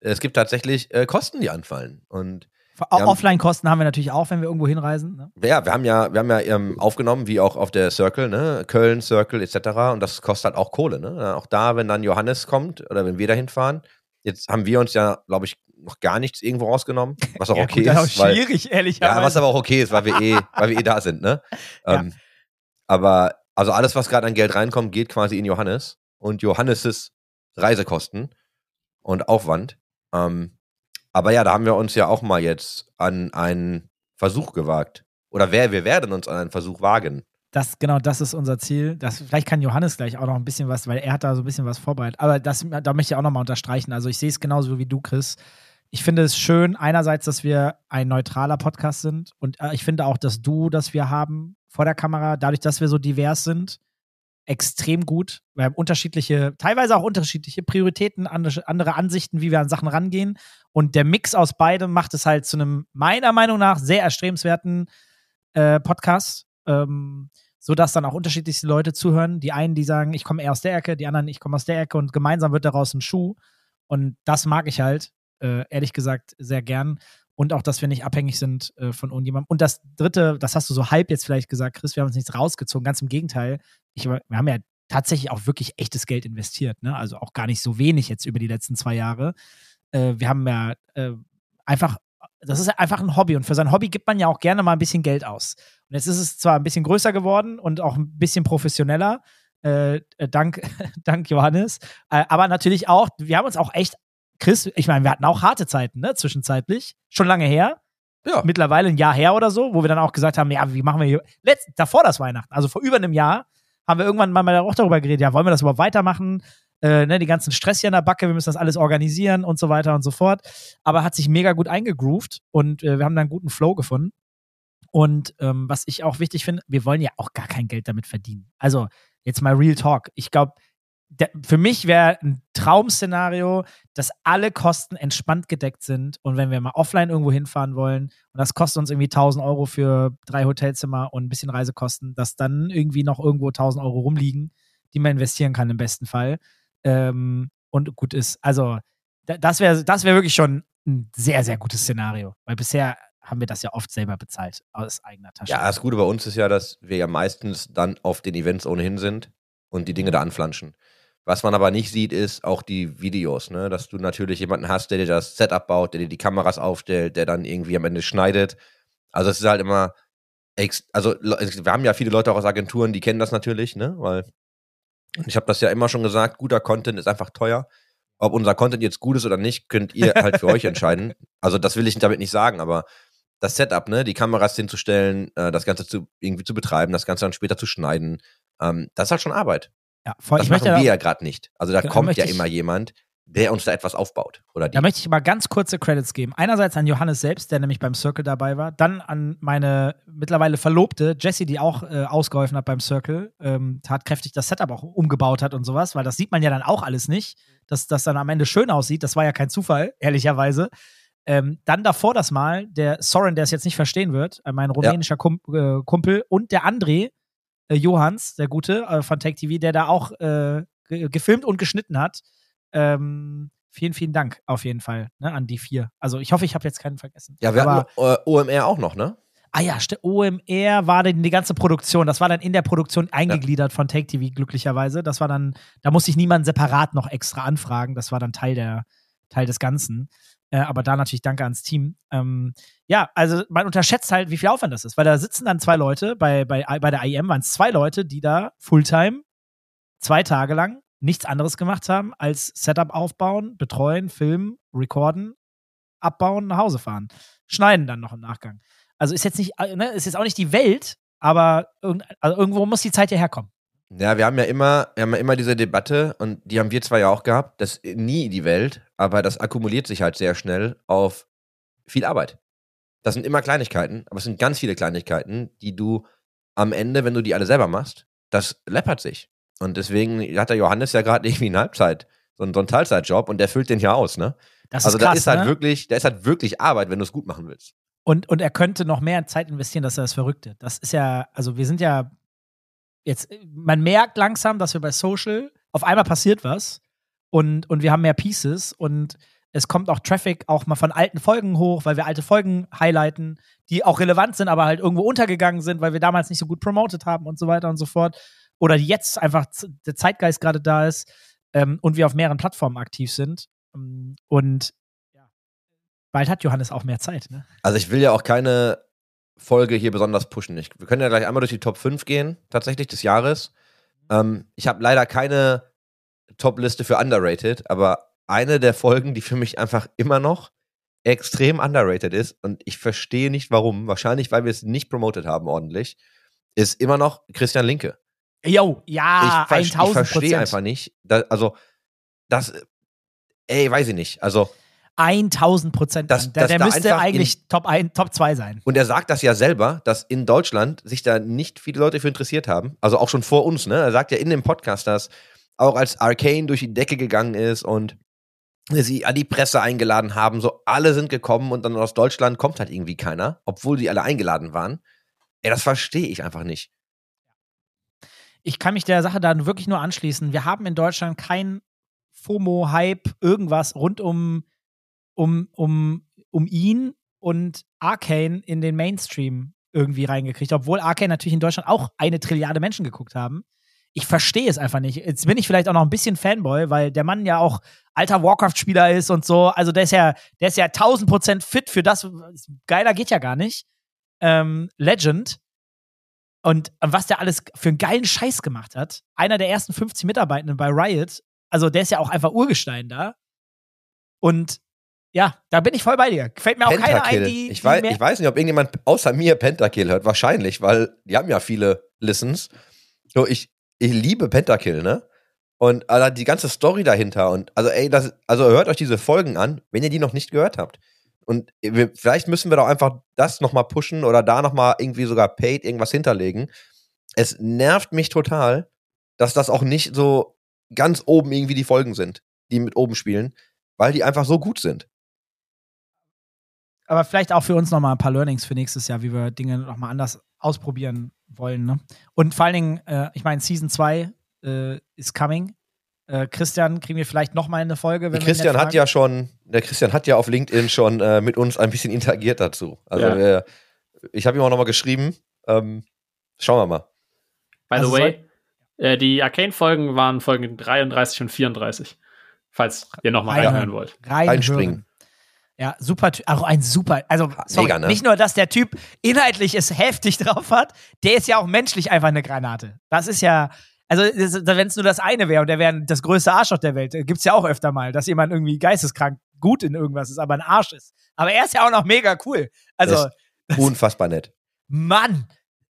Es gibt tatsächlich äh, Kosten, die anfallen. Und Offline-Kosten haben wir natürlich auch, wenn wir irgendwo hinreisen. Ne? ja, wir haben ja, wir haben ja ähm, aufgenommen, wie auch auf der Circle, ne? Köln, Circle etc. Und das kostet halt auch Kohle, ne? Auch da, wenn dann Johannes kommt oder wenn wir dahin fahren, jetzt haben wir uns ja, glaube ich, noch gar nichts irgendwo rausgenommen, was auch ja, okay gut, das ist. auch schwierig, ehrlich ja, was aber auch okay ist, weil wir eh, weil wir eh da sind, ne? Ja. Ähm, aber also alles, was gerade an Geld reinkommt, geht quasi in Johannes und Johannes' Reisekosten und Aufwand. Ähm, aber ja, da haben wir uns ja auch mal jetzt an einen Versuch gewagt. Oder wer, wir werden uns an einen Versuch wagen. Das, genau, das ist unser Ziel. Das, vielleicht kann Johannes gleich auch noch ein bisschen was, weil er hat da so ein bisschen was vorbereitet. Aber das, da möchte ich auch nochmal unterstreichen. Also ich sehe es genauso wie du, Chris. Ich finde es schön, einerseits, dass wir ein neutraler Podcast sind und äh, ich finde auch das Duo, das wir haben vor der Kamera, dadurch, dass wir so divers sind, extrem gut. Wir haben unterschiedliche, teilweise auch unterschiedliche Prioritäten, andere, Ansichten, wie wir an Sachen rangehen. Und der Mix aus beidem macht es halt zu einem, meiner Meinung nach, sehr erstrebenswerten äh, Podcast. Ähm, so dann auch unterschiedlichste Leute zuhören. Die einen, die sagen, ich komme eher aus der Ecke, die anderen, ich komme aus der Ecke und gemeinsam wird daraus ein Schuh. Und das mag ich halt, äh, ehrlich gesagt, sehr gern. Und auch, dass wir nicht abhängig sind äh, von irgendjemandem. Und das dritte, das hast du so halb jetzt vielleicht gesagt, Chris, wir haben uns nichts rausgezogen, ganz im Gegenteil. Ich, wir haben ja tatsächlich auch wirklich echtes Geld investiert, ne? Also auch gar nicht so wenig jetzt über die letzten zwei Jahre. Äh, wir haben ja äh, einfach, das ist einfach ein Hobby und für sein Hobby gibt man ja auch gerne mal ein bisschen Geld aus. Und jetzt ist es zwar ein bisschen größer geworden und auch ein bisschen professioneller, äh, äh, dank, dank Johannes, äh, aber natürlich auch, wir haben uns auch echt, Chris, ich meine, wir hatten auch harte Zeiten, ne, zwischenzeitlich, schon lange her, Ja. mittlerweile ein Jahr her oder so, wo wir dann auch gesagt haben, ja, wie machen wir hier, letzt, davor das Weihnachten, also vor über einem Jahr, haben wir irgendwann mal auch darüber geredet, ja, wollen wir das überhaupt weitermachen? Äh, ne, die ganzen Stress hier in der Backe, wir müssen das alles organisieren und so weiter und so fort. Aber hat sich mega gut eingegroovt und äh, wir haben da einen guten Flow gefunden. Und ähm, was ich auch wichtig finde, wir wollen ja auch gar kein Geld damit verdienen. Also jetzt mal Real Talk. Ich glaube, für mich wäre ein Traum-Szenario, dass alle Kosten entspannt gedeckt sind und wenn wir mal offline irgendwo hinfahren wollen und das kostet uns irgendwie 1000 Euro für drei Hotelzimmer und ein bisschen Reisekosten, dass dann irgendwie noch irgendwo 1000 Euro rumliegen, die man investieren kann im besten Fall. Ähm, und gut ist. Also, da- das wäre das wär wirklich schon ein sehr, sehr gutes Szenario, weil bisher haben wir das ja oft selber bezahlt aus eigener Tasche. Ja, das Gute bei uns ist ja, dass wir ja meistens dann auf den Events ohnehin sind und die Dinge da anflanschen. Was man aber nicht sieht, ist auch die Videos, ne? Dass du natürlich jemanden hast, der dir das Setup baut, der dir die Kameras aufstellt, der dann irgendwie am Ende schneidet. Also es ist halt immer, ex also wir haben ja viele Leute auch aus Agenturen, die kennen das natürlich, ne? Weil ich habe das ja immer schon gesagt, guter Content ist einfach teuer. Ob unser Content jetzt gut ist oder nicht, könnt ihr halt für euch entscheiden. Also das will ich damit nicht sagen, aber das Setup, ne, die Kameras hinzustellen, äh, das Ganze zu irgendwie zu betreiben, das Ganze dann später zu schneiden, ähm, das ist halt schon Arbeit. Ja voll. Das ich machen möchte wir da, ja gerade nicht. Also da Genau, kommt ja ich- immer jemand, der uns da etwas aufbaut. Oder die. Da möchte ich mal ganz kurze Credits geben. Einerseits an Johannes selbst, der nämlich beim Circle dabei war. Dann an meine mittlerweile Verlobte, Jessie, die auch äh, ausgeholfen hat beim Circle, ähm, tatkräftig das Setup auch umgebaut hat und sowas, weil das sieht man ja dann auch alles nicht, dass das dann am Ende schön aussieht. Das war ja kein Zufall, ehrlicherweise. Ähm, dann davor das Mal, der Soren, der es jetzt nicht verstehen wird, äh, mein rumänischer Kum äh, Kumpel und der André, äh, Johans, der Gute äh, von Tech TV, der da auch äh, ge- gefilmt und geschnitten hat. Ähm, vielen, vielen Dank auf jeden Fall ne, an die vier. Also ich hoffe, ich habe jetzt keinen vergessen. ja, wir Aber, hatten OMR auch noch, ne? ah ja, OMR war dann die ganze Produktion. Das war dann in der Produktion eingegliedert von Take TV glücklicherweise. Das war dann, da musste ich niemanden separat noch extra anfragen. Das war dann Teil der Teil des Ganzen. Äh, aber da natürlich danke ans Team. Ähm, ja, also man unterschätzt halt, wie viel Aufwand das ist, weil da sitzen dann zwei Leute, bei, bei, bei der IEM waren es zwei Leute, die da Fulltime zwei Tage lang nichts anderes gemacht haben, als Setup aufbauen, betreuen, filmen, recorden, abbauen, nach Hause fahren. Schneiden dann noch im Nachgang. Also ist jetzt nicht, äh, ne, ist jetzt auch nicht die Welt, aber irgend, also irgendwo muss die Zeit ja herkommen. Ja, wir haben ja immer, wir haben ja immer diese Debatte und die haben wir zwar ja auch gehabt, das ist nie die Welt, aber das akkumuliert sich halt sehr schnell auf viel Arbeit. Das sind immer Kleinigkeiten, aber es sind ganz viele Kleinigkeiten, die du am Ende, wenn du die alle selber machst, das läppert sich. Und deswegen hat der Johannes ja gerade irgendwie eine Halbzeit, so einen, so einen Teilzeitjob und der füllt den ja aus, ne? Das also da ist halt ne? wirklich, da ist halt wirklich Arbeit, wenn du es gut machen willst. Und, und er könnte noch mehr Zeit investieren, dass er das Verrückte. Das ist ja, also wir sind ja jetzt, man merkt langsam, dass wir bei Social, auf einmal passiert was und, und wir haben mehr Pieces und es kommt auch Traffic auch mal von alten Folgen hoch, weil wir alte Folgen highlighten, die auch relevant sind, aber halt irgendwo untergegangen sind, weil wir damals nicht so gut promotet haben und so weiter und so fort. Oder jetzt einfach der Zeitgeist gerade da ist ähm, und wir auf mehreren Plattformen aktiv sind. Ähm, Und ja, bald hat Johannes auch mehr Zeit, ne? Also ich will ja auch keine Folge hier besonders pushen. Ich, wir können ja gleich einmal durch die Top 5 gehen, tatsächlich des Jahres. Ähm, ich habe leider keine Top-Liste für underrated, aber eine der Folgen, die für mich einfach immer noch extrem underrated ist und ich verstehe nicht warum, wahrscheinlich weil wir es nicht promotet haben ordentlich, ist immer noch Christian Linke. Jo, ja, ich, ver- ich 1000 verstehe einfach nicht, da, also das, ey, weiß ich nicht, also 1000 Prozent. Das- Der, der da müsste eigentlich Top 1, Top 2 sein. Und er sagt das ja selber, dass in Deutschland sich da nicht viele Leute für interessiert haben. Also auch schon vor uns, ne? Er sagt ja in dem Podcast, dass auch als Arcane durch die Decke gegangen ist und sie an die Presse eingeladen haben, so alle sind gekommen und dann aus Deutschland kommt halt irgendwie keiner, obwohl sie alle eingeladen waren. Ey, das verstehe ich einfach nicht. Ich kann mich der Sache dann wirklich nur anschließen. Wir haben in Deutschland kein FOMO-Hype, irgendwas rund um, um, um, um ihn und Arcane in den Mainstream irgendwie reingekriegt, obwohl Arcane natürlich in Deutschland auch eine Trilliarde Menschen geguckt haben. Ich verstehe es einfach nicht. Jetzt bin ich vielleicht auch noch ein bisschen Fanboy, weil der Mann ja auch alter Warcraft-Spieler ist und so. Also der ist ja, der ist ja 1000 Prozent fit für das. Geiler geht ja gar nicht. Ähm, Legend. Und was der alles für einen geilen Scheiß gemacht hat. Einer der ersten 50 Mitarbeitenden bei Riot. Also der ist ja auch einfach Urgestein da. Und ja, da bin ich voll bei dir. Fällt mir auch keiner ein, die, ich, die weiß, ich weiß nicht, ob irgendjemand außer mir Pentakill hört. Wahrscheinlich, weil die haben ja viele Listens. So, ich, ich liebe Pentakill, ne? Und also die ganze Story dahinter und also ey, das, also hört euch diese Folgen an, wenn ihr die noch nicht gehört habt. Und wir, vielleicht müssen wir doch einfach das nochmal pushen oder da nochmal irgendwie sogar paid irgendwas hinterlegen. Es nervt mich total, dass das auch nicht so ganz oben irgendwie die Folgen sind, die mit oben spielen, weil die einfach so gut sind. Aber vielleicht auch für uns nochmal ein paar Learnings für nächstes Jahr, wie wir Dinge nochmal anders ausprobieren wollen. Ne? Und vor allen Dingen, äh, ich meine, Season 2 äh, ist coming. Äh, Christian, kriegen wir vielleicht nochmal eine Folge? Wenn Christian hat ja schon, der Christian hat ja auf LinkedIn schon äh, mit uns ein bisschen interagiert dazu. Also Ja. wir, ich habe ihm auch nochmal geschrieben. Ähm, schauen wir mal. By Also the way, äh, die Arcane-Folgen waren Folgen 33 und 34. Falls ihr nochmal Reinhören. reinhören wollt. Reinspringen. Ja, super Typ. Auch ein super. Also, sorry, Mega, ne? nicht nur, dass der Typ inhaltlich es heftig drauf hat, der ist ja auch menschlich einfach eine Granate. Das ist ja. Also, wenn es nur das eine wäre und der wäre das größte Arschloch der Welt, gibt es ja auch öfter mal, dass jemand irgendwie geisteskrank gut in irgendwas ist, aber ein Arsch ist. Aber er ist ja auch noch mega cool. Also, Unfassbar nett. Mann!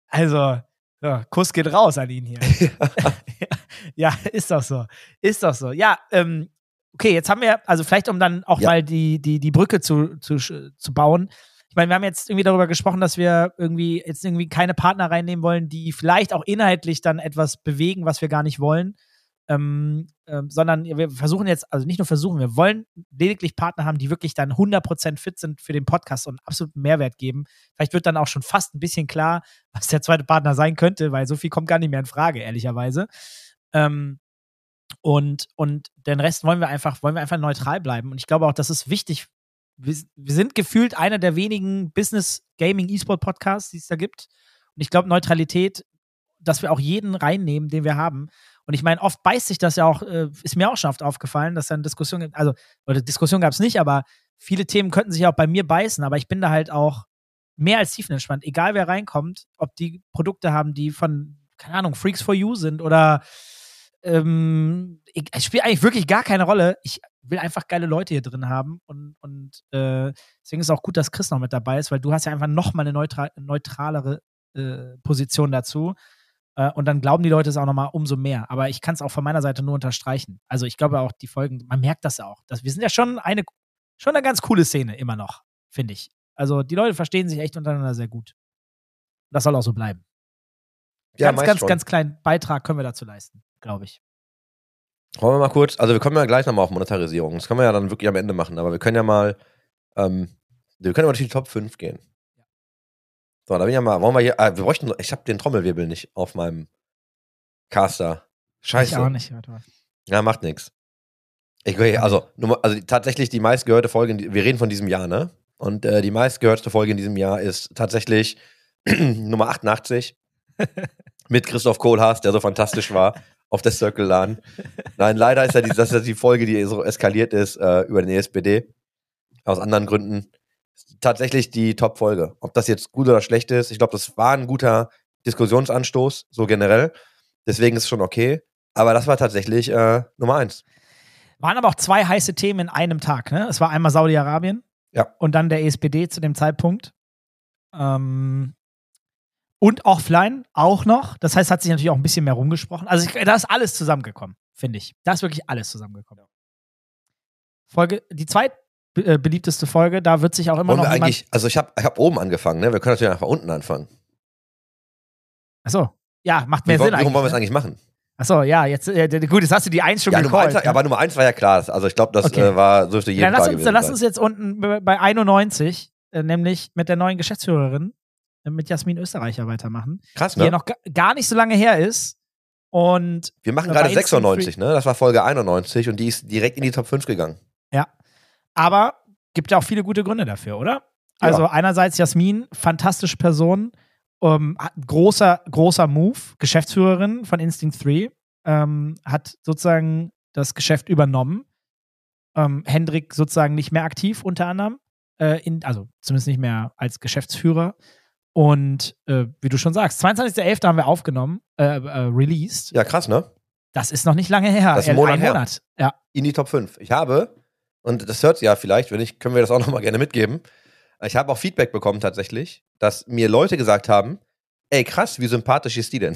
Also, ja, Kuss geht raus an ihn hier. ja, ist doch so. Ist doch so. Ja, ähm, okay, jetzt haben wir, also vielleicht um dann auch Ja. mal die, die, die Brücke zu, zu, zu bauen. Ich meine, wir haben jetzt irgendwie darüber gesprochen, dass wir irgendwie jetzt irgendwie keine Partner reinnehmen wollen, die vielleicht auch inhaltlich dann etwas bewegen, was wir gar nicht wollen. Ähm, ähm, sondern wir versuchen jetzt, also nicht nur versuchen, wir wollen lediglich Partner haben, die wirklich dann 100% fit sind für den Podcast und absoluten Mehrwert geben. Vielleicht wird dann auch schon fast ein bisschen klar, was der zweite Partner sein könnte, weil so viel kommt gar nicht mehr in Frage, ehrlicherweise. Ähm, und, und den Rest wollen wir einfach, wollen wir einfach neutral bleiben. Und ich glaube auch, das ist wichtig. Wir, wir sind gefühlt einer der wenigen Business Gaming E-Sport Podcasts, die es da gibt. Und ich glaube, Neutralität, dass wir auch jeden reinnehmen, den wir haben. Und ich meine, oft beißt sich das ja auch, äh, ist mir auch schon oft aufgefallen, dass dann Diskussionen gibt. Also, oder Diskussion gab es nicht, aber viele Themen könnten sich auch bei mir beißen. Aber ich bin da halt auch mehr als tiefenentspannt. Egal wer reinkommt, ob die Produkte haben, die von, keine Ahnung, Freaks for You sind oder ähm, ich- es spielt eigentlich wirklich gar keine Rolle. Ich will einfach geile Leute hier drin haben und, und äh, deswegen ist es auch gut, dass Chris noch mit dabei ist, weil du hast ja einfach noch mal eine neutra neutralere äh, Position dazu. Äh, und dann glauben die Leute es auch noch mal umso mehr. Aber ich kann es auch von meiner Seite nur unterstreichen. Also ich glaube auch die Folgen, man merkt das auch. Dass wir sind ja schon eine, schon eine ganz coole Szene immer noch, finde ich. Also die Leute verstehen sich echt untereinander sehr gut. Das soll auch so bleiben. Ja, ganz, ganz, schon. ganz kleinen Beitrag können wir dazu leisten, glaube ich. Wollen wir mal kurz, also wir kommen ja gleich nochmal auf Monetarisierung. Das können wir ja dann wirklich am Ende machen, aber wir können ja mal, ähm, wir können ja mal durch die Top 5 gehen. So, da bin ich ja mal, wollen wir hier, ah, wir bräuchten, ich habe den Trommelwirbel nicht auf meinem Caster. Scheiße. Ich auch nicht. Warte mal. Ja, macht nix. Ich, also, also tatsächlich die meistgehörte Folge, wir reden von diesem Jahr, ne? Und äh, die meistgehörte Folge in diesem Jahr ist tatsächlich Nummer 88 mit Christoph Kohlhaas, der so fantastisch war auf der Circle LAN. Nein, leider ist ja die, das ist ja die Folge, die so eskaliert ist äh, über den ESPD. Aus anderen Gründen. Tatsächlich die Top-Folge. Ob das jetzt gut oder schlecht ist, ich glaube, das war ein guter Diskussionsanstoß, so generell. Deswegen ist es schon okay. Aber das war tatsächlich äh, Nummer eins. Waren aber auch zwei heiße Themen in einem Tag, ne? Es war einmal Saudi-Arabien Ja. und dann der ESPD zu dem Zeitpunkt. Ähm, und offline auch noch. Das heißt, hat sich natürlich auch ein bisschen mehr rumgesprochen. Also ich, da ist alles zusammengekommen, finde ich. Da ist wirklich alles zusammengekommen. Folge, die zweitbeliebteste Folge, da wird sich auch immer Wollen noch wir eigentlich, also ich habe ich hab oben angefangen, ne? Wir können natürlich einfach unten anfangen. Achso, ja, macht Wie, mehr wollen- Sinn wie rum wollen wir es eigentlich. eigentlich machen? Ne? Achso, ja, jetzt, äh, gut, jetzt hast du die Eins schon Ja, Nummer gecallt. eins, ne? aber Nummer eins war ja klar. Also ich glaube, das Okay. äh, war, dürfte jedem Dann lass uns, dann lass uns jetzt unten bei bei 91, äh, nämlich mit der neuen Geschäftsführerin, äh, mit Jasmin Österreicher weitermachen, Krass, die ja ne? noch ga- gar nicht so lange her ist. Und Wir machen gerade bei Instant 96, ne? Das war Folge 91 und die ist direkt in die Top 5 gegangen. aber gibt ja auch viele gute Gründe dafür, oder? Also einerseits Jasmin, fantastische Person, ähm, großer, großer Move, Geschäftsführerin von Instinct 3, ähm, hat sozusagen das Geschäft übernommen. Ähm, Hendrik sozusagen nicht mehr aktiv unter anderem, äh, in, also zumindest nicht mehr als Geschäftsführer. Und äh, wie du schon sagst, 22.11. haben wir aufgenommen, äh, äh, released. Ja, krass, ne? Das ist noch nicht lange her. Das ist ein Monat ein her. Monat. Ja. In die Top 5. Ich habe, und das hört ja vielleicht, wenn nicht, können wir das auch nochmal gerne mitgeben. Ich habe auch Feedback bekommen tatsächlich, dass mir Leute gesagt haben, ey krass, wie sympathisch ist die denn?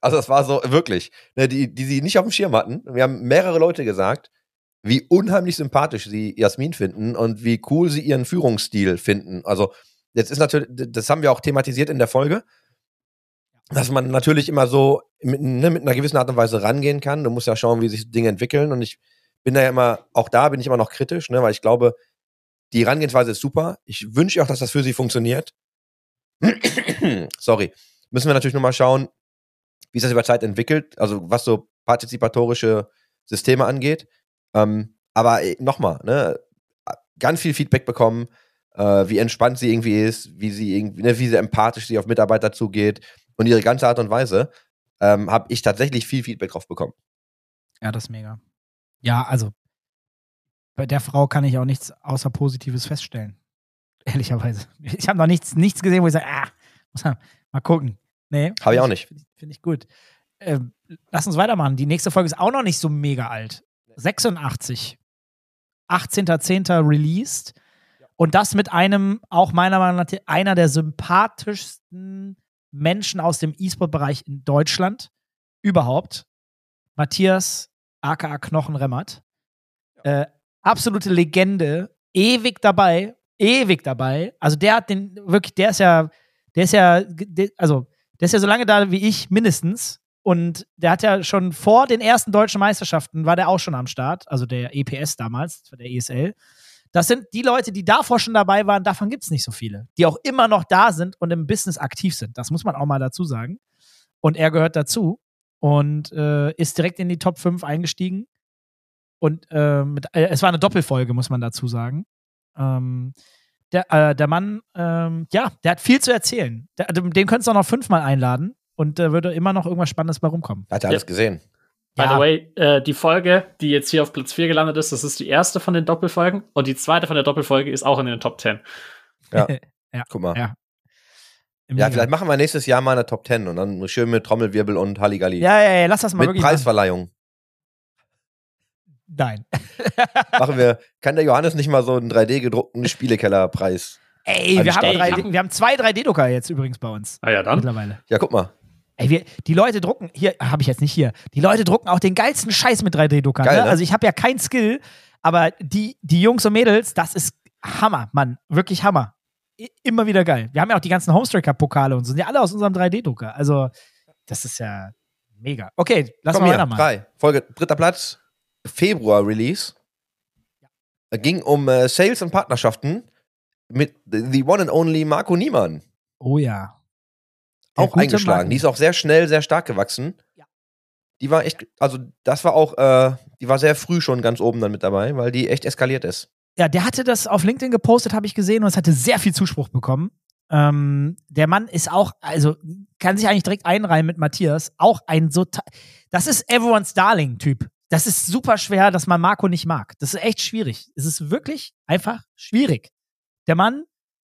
Also das war so, wirklich, ne, die, die sie nicht auf dem Schirm hatten. Wir haben mehrere Leute gesagt, wie unheimlich sympathisch sie Jasmin finden und wie cool sie ihren Führungsstil finden. Also jetzt ist natürlich, das haben wir auch thematisiert in der Folge, dass man natürlich immer so mit, ne, mit einer gewissen Art und Weise rangehen kann. Du musst ja schauen, wie sich Dinge entwickeln. Und ich bin da ja immer, auch da bin ich immer noch kritisch, ne, weil ich glaube, die Herangehensweise ist super. Ich wünsche auch, dass das für sie funktioniert. Sorry. Müssen wir natürlich nur mal schauen, wie sich das über Zeit entwickelt, also was so partizipatorische Systeme angeht. Ähm, aber nochmal, ne, ganz viel Feedback bekommen, äh, wie entspannt sie irgendwie ist, wie sie irgendwie, ne, wie sehr empathisch sie auf Mitarbeiter zugeht und ihre ganze Art und Weise, ähm, habe ich tatsächlich viel Feedback drauf bekommen. Ja, das ist mega. Ja, also bei der Frau kann ich auch nichts außer Positives feststellen. Ehrlicherweise. Ich habe noch nichts, nichts gesehen, wo ich sage, ah, muss man mal gucken. Nee. Habe ich auch nicht. Finde ich, find ich gut. Ähm, lass uns weitermachen. Die nächste Folge ist auch noch nicht so mega alt. 86. 18.10. released. Und das mit einem, auch meiner Meinung nach, einer der sympathischsten Menschen aus dem E-Sport-Bereich in Deutschland überhaupt. Matthias, aka Knochenremmert. Äh, absolute Legende, ewig dabei, ewig dabei. Also der hat den wirklich, der ist ja, der ist ja, der, also der ist ja so lange da wie ich mindestens. Und der hat ja schon vor den ersten deutschen Meisterschaften war der auch schon am Start, also der EPS damals, der ESL. Das sind die Leute, die davor schon dabei waren, davon gibt es nicht so viele, die auch immer noch da sind und im Business aktiv sind. Das muss man auch mal dazu sagen. Und er gehört dazu und äh, ist direkt in die Top 5 eingestiegen. Und äh, mit, äh, es war eine Doppelfolge, muss man dazu sagen. Ähm, der, äh, der Mann, ähm, ja, der hat viel zu erzählen. Der, den könntest du auch noch fünfmal einladen und da würde immer noch irgendwas Spannendes bei rumkommen. Hat er alles Ja. gesehen. By Ja. the way, äh, die Folge, die jetzt hier auf Platz 4 gelandet ist, das ist die erste von den Doppelfolgen und die zweite von der Doppelfolge ist auch in den Top 10. Guck mal. Ja. Ja, vielleicht machen wir nächstes Jahr mal eine Top 10 und dann schön mit Trommelwirbel und Halligalli. Ja, ja, ja, lass das mal mit wirklich machen. Preisverleihung. Nein. Machen wir, kann der Johannes nicht mal so einen 3D gedruckten Spielekellerpreis? Ey, wir haben, Anstellen. 3D, wir haben zwei 3D-Drucker jetzt übrigens bei uns Ah ja, dann. mittlerweile. Ja, guck mal. Ey, wir, die Leute drucken, hier habe ich jetzt nicht hier, die Leute drucken auch den geilsten Scheiß mit 3D-Druckern. Geil, Ne? ne? Also ich habe ja kein Skill, aber die, die Jungs und Mädels, das ist Hammer, Mann. Wirklich Hammer. I immer wieder geil. Wir haben ja auch die ganzen Homestriker-Pokale und so, sind ja alle aus unserem 3D-Drucker. Also, das ist ja mega. Okay, lass Komm mal weitermachen. drei. Folge, dritter Platz, Februar Release. Ging um äh, Sales und Partnerschaften mit the one and only Marco Niemann. Oh ja. Auch eingeschlagen. Mann. Die ist auch sehr schnell, sehr stark gewachsen. Ja. Die war echt, also das war auch, äh, die war sehr früh schon ganz oben dann mit dabei, weil die echt eskaliert ist. Ja, der hatte das auf LinkedIn gepostet, habe ich gesehen, und es hatte sehr viel Zuspruch bekommen. Ähm, der Mann ist auch, also kann sich eigentlich direkt einreihen mit Matthias. Auch ein so, das ist everyone's Darling-Typ. Das ist super schwer, dass man Marco nicht mag. Das ist echt schwierig. Es ist wirklich einfach schwierig. Der Mann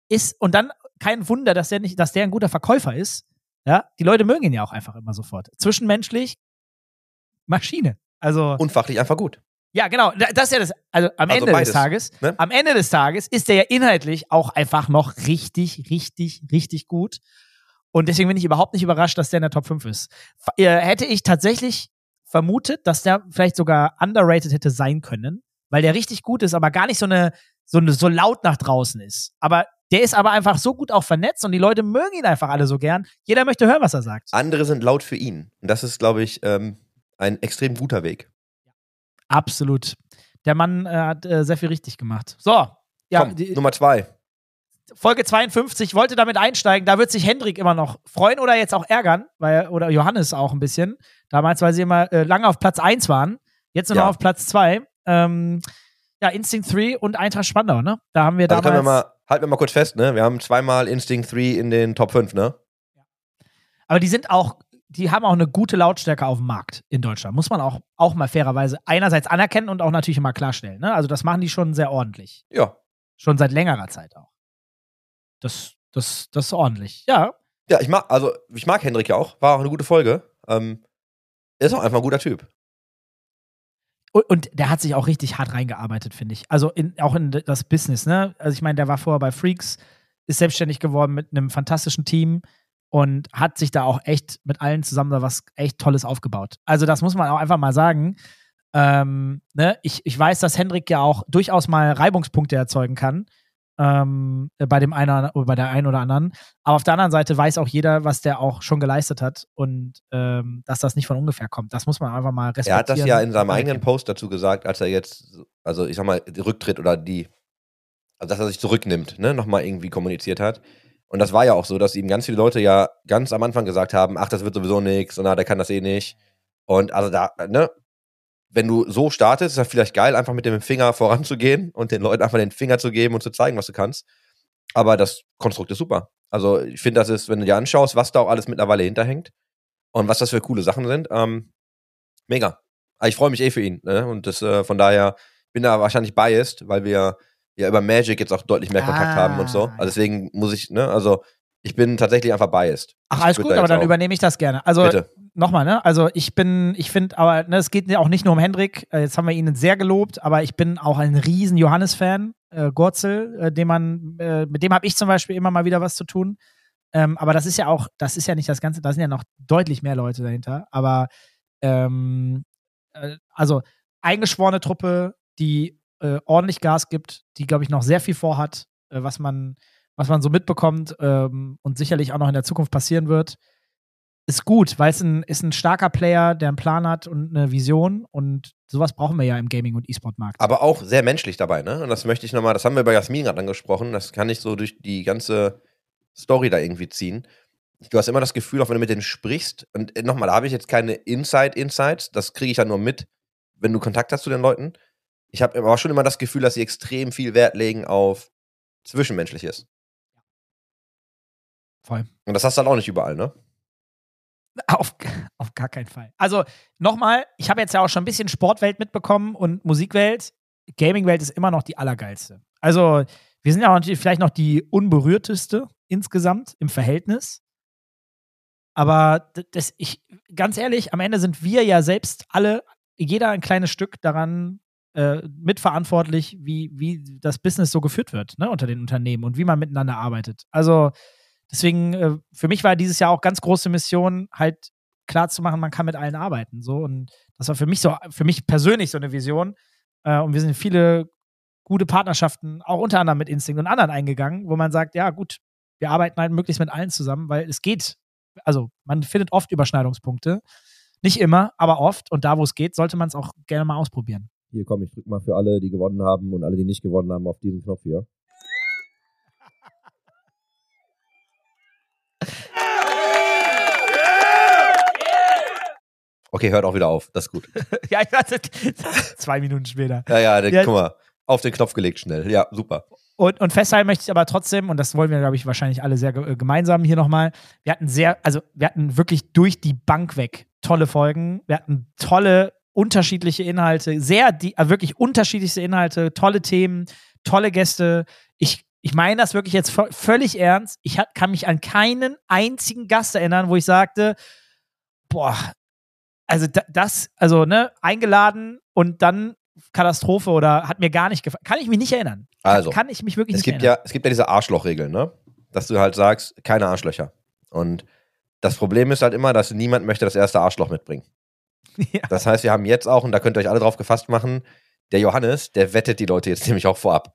ist, und dann kein Wunder, dass der nicht, dass der ein guter Verkäufer ist. Ja, die Leute mögen ihn ja auch einfach immer sofort. Zwischenmenschlich Maschine. Also Und fachlich einfach gut. ja, genau. Da- Das ist ja das. Also am Also Ende beides, des Tages, ne? am Ende des Tages ist der ja inhaltlich auch einfach noch richtig, richtig, richtig gut. Und deswegen bin ich überhaupt nicht überrascht, dass der in der Top 5 ist. Äh, hätte ich tatsächlich vermutet, dass der vielleicht sogar underrated hätte sein können, weil der richtig gut ist, aber gar nicht so eine, so eine, so laut nach draußen ist. Aber der ist aber einfach so gut auch vernetzt und die Leute mögen ihn einfach alle so gern. Jeder möchte hören, was er sagt. Andere sind laut für ihn. Und das ist, glaube ich, ähm, ein extrem guter Weg. Absolut. Der Mann äh, hat äh, sehr viel richtig gemacht. So. Ja, Komm, die, Nummer zwei. Folge 52, wollte damit einsteigen. Da wird sich Hendrik immer noch freuen oder jetzt auch ärgern, weil, oder Johannes auch ein bisschen. Damals, weil sie immer äh, lange auf Platz 1 waren. Jetzt nur Ja. noch auf Platz 2. Ähm, ja, Instinct 3 und Eintracht Spandau, ne? Da haben wir Also damals. können wir mal, halten wir mal kurz fest, ne? Wir haben zweimal Instinct 3 in den Top 5, ne? aber die sind auch, die haben auch eine gute Lautstärke auf dem Markt in Deutschland. Muss man auch, auch mal fairerweise einerseits anerkennen und auch natürlich immer klarstellen. Ne? Also das machen die schon sehr ordentlich. Ja. Schon seit längerer Zeit auch. Das, das, das ist ordentlich. Ja, Ja, ich mag, also ich mag Hendrik ja auch. War auch eine gute Folge. Ähm, ist auch einfach ein guter Typ. Und, und der hat sich auch richtig hart reingearbeitet, finde ich. Also in, auch in das Business, ne? Also ich meine, der war vorher bei Freaks, ist selbstständig geworden mit einem fantastischen Team und hat sich da auch echt mit allen zusammen da was echt Tolles aufgebaut. Also das muss man auch einfach mal sagen. Ähm, ne? ich, ich weiß, dass Hendrik ja auch durchaus mal Reibungspunkte erzeugen kann. Ähm, bei dem einen oder bei der einen oder anderen. Aber auf der anderen Seite weiß auch jeder, was der auch schon geleistet hat und ähm, dass das nicht von ungefähr kommt. Das muss man einfach mal respektieren. Er hat das ja in seinem eigenen. Post dazu gesagt, als er jetzt, also ich sag mal, die Rücktritt oder die, also dass er sich zurücknimmt, ne, nochmal irgendwie kommuniziert hat. Und das war ja auch so, dass ihm ganz viele Leute ja ganz am Anfang gesagt haben, ach, das wird sowieso nichts und ah, der kann das eh nicht. Und also da, ne, wenn du so startest, ist das vielleicht geil, einfach mit dem Finger voranzugehen und den Leuten einfach den Finger zu geben und zu zeigen, was du kannst. Aber das Konstrukt ist super. Also ich finde, das ist, wenn du dir anschaust, was da auch alles mittlerweile hinterhängt und was das für coole Sachen sind, ähm, mega. Aber ich freue mich eh für ihn. Ne? Und das äh, von daher bin da wahrscheinlich biased, weil wir ja über Magic jetzt auch deutlich mehr Kontakt Ah, haben und so. ja. Also deswegen muss ich, ne, also ich bin tatsächlich einfach biased. Ach, alles gut, aber dann auch- übernehme ich das gerne. Also nochmal, ne? Also ich bin, ich finde, aber ne, es geht ja auch nicht nur um Hendrik. Äh, Jetzt haben wir ihn sehr gelobt, aber ich bin auch ein riesen Johannes-Fan, äh, Gurzel, äh, dem man, äh, mit dem habe ich zum Beispiel immer mal wieder was zu tun. Ähm, aber das ist ja auch, das ist ja nicht das Ganze, da sind ja noch deutlich mehr Leute dahinter. Aber ähm, äh, also eingeschworene Truppe, die äh, ordentlich Gas gibt, die, glaube ich, noch sehr viel vorhat, äh, was, man, was man so mitbekommt ähm, und sicherlich auch noch in der Zukunft passieren wird. Ist gut, weil es ein, ist ein starker Player, der einen Plan hat und eine Vision und sowas brauchen wir ja im Gaming- und E-Sport-Markt. Aber auch sehr menschlich dabei, ne? Und das möchte ich nochmal, das haben wir bei Jasmin gerade angesprochen, das kann ich so durch die ganze Story da irgendwie ziehen. Du hast immer das Gefühl, auch wenn du mit denen sprichst, und äh, nochmal, da habe ich jetzt keine Inside-Insights, das kriege ich ja nur mit, wenn du Kontakt hast zu den Leuten. Ich habe aber schon immer das Gefühl, dass sie extrem viel Wert legen auf Zwischenmenschliches. Voll. Und das hast du halt auch nicht überall, ne? Auf, auf gar keinen Fall. Also nochmal, ich habe jetzt ja auch schon ein bisschen Sportwelt mitbekommen und Musikwelt. Gamingwelt ist immer noch die allergeilste. Also wir sind ja auch natürlich vielleicht noch die unberührteste insgesamt im Verhältnis. Aber das, ich, ganz ehrlich, am Ende sind wir ja selbst alle, jeder ein kleines Stück daran äh, mitverantwortlich, wie, wie das Business so geführt wird, ne, unter den Unternehmen und wie man miteinander arbeitet. Also deswegen, äh, für mich war dieses Jahr auch ganz große Mission, halt klar zu machen, man kann mit allen arbeiten. So. Und das war für mich so, für mich persönlich so eine Vision. Äh, und wir sind viele gute Partnerschaften, auch unter anderem mit Instinct und anderen eingegangen, wo man sagt, ja, gut, wir arbeiten halt möglichst mit allen zusammen, weil es geht. Also man findet oft Überschneidungspunkte. Nicht immer, aber oft. Und da, wo es geht, sollte man es auch gerne mal ausprobieren. Hier, komm, ich drück mal für alle, die gewonnen haben und alle, die nicht gewonnen haben, auf diesen Knopf hier. Okay, hört auch wieder auf. Das ist gut. ja, ich warte, zwei Minuten später. Ja, ja, der, Ja. guck mal. Auf den Knopf gelegt schnell. Ja, super. Und, und festhalten möchte ich aber trotzdem, und das wollen wir, glaube ich, wahrscheinlich alle sehr äh, gemeinsam hier nochmal, wir hatten sehr, also wir hatten wirklich durch die Bank weg tolle Folgen, wir hatten tolle, unterschiedliche Inhalte, sehr, die, äh, wirklich unterschiedlichste Inhalte, tolle Themen, tolle Gäste. Ich, ich meine das wirklich jetzt völlig ernst. Ich kann mich an keinen einzigen Gast erinnern, wo ich sagte, boah, also da, das, also ne, eingeladen und dann Katastrophe oder hat mir gar nicht gefallen. Kann ich mich nicht erinnern. Also, kann ich mich wirklich es nicht gibt erinnern. ja, es gibt ja diese Arschlochregeln, ne? Dass du halt sagst, keine Arschlöcher. Und das Problem ist halt immer, dass niemand möchte das erste Arschloch mitbringen. Ja. Das heißt, wir haben jetzt auch, und da könnt ihr euch alle drauf gefasst machen, der Johannes, der wettet die Leute jetzt nämlich auch vorab.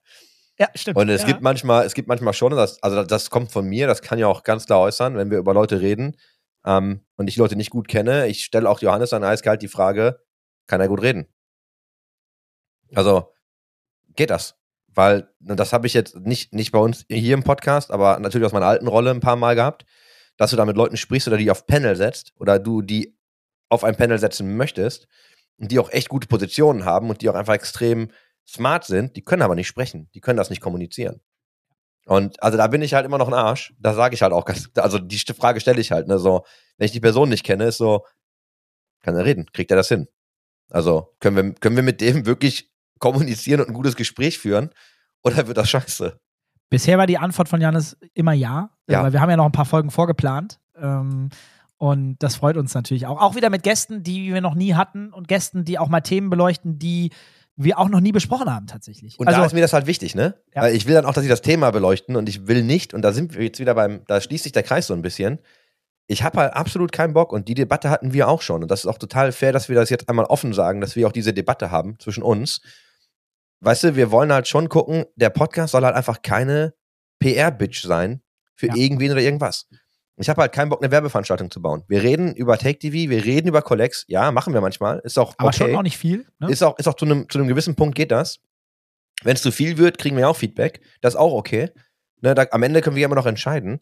Ja, stimmt. Und es ja. gibt manchmal, es gibt manchmal schon, das, also das kommt von mir, das kann ja auch ganz klar äußern, wenn wir über Leute reden ähm, und ich Leute nicht gut kenne, ich stelle auch Johannes dann eiskalt die Frage, kann er gut reden? Also, geht das? Weil, und das habe ich jetzt nicht, nicht bei uns hier im Podcast, aber natürlich aus meiner alten Rolle ein paar Mal gehabt, dass du da mit Leuten sprichst oder die auf Panel setzt oder du die auf ein Panel setzen möchtest und die auch echt gute Positionen haben und die auch einfach extrem smart sind, die können aber nicht sprechen, die können das nicht kommunizieren. Und also da bin ich halt immer noch ein Arsch. Da sage ich halt auch ganz, also die Frage stelle ich halt, ne, so, wenn ich die Person nicht kenne, ist so, kann er reden, kriegt er das hin? Also können wir, können wir mit dem wirklich kommunizieren und ein gutes Gespräch führen oder wird das scheiße? Bisher war die Antwort von Janis immer ja, Ja. weil wir haben ja noch ein paar Folgen vorgeplant. Ähm, und das freut uns natürlich auch. Auch wieder mit Gästen, die wir noch nie hatten und Gästen, die auch mal Themen beleuchten, die wir auch noch nie besprochen haben, tatsächlich. Und also, da ist mir das halt wichtig, ne? Ja. Weil ich will dann auch, dass sie das Thema beleuchten und ich will nicht, und da sind wir jetzt wieder beim, da schließt sich der Kreis so ein bisschen. Ich habe halt absolut keinen Bock und die Debatte hatten wir auch schon. Und das ist auch total fair, dass wir das jetzt einmal offen sagen, dass wir auch diese Debatte haben zwischen uns. Weißt du, wir wollen halt schon gucken, der Podcast soll halt einfach keine PR-Bitch sein für Ja. irgendwen oder irgendwas. Ich habe halt keinen Bock, eine Werbeveranstaltung zu bauen. Wir reden über Take TV, wir reden über Collex. Ja, machen wir manchmal. Ist auch aber okay. schon auch nicht viel. Ne? Ist auch, ist auch zu einem, zu einem gewissen Punkt geht das. Wenn es zu viel wird, kriegen wir auch Feedback. Das ist auch okay. Ne, da, am Ende können wir immer noch entscheiden.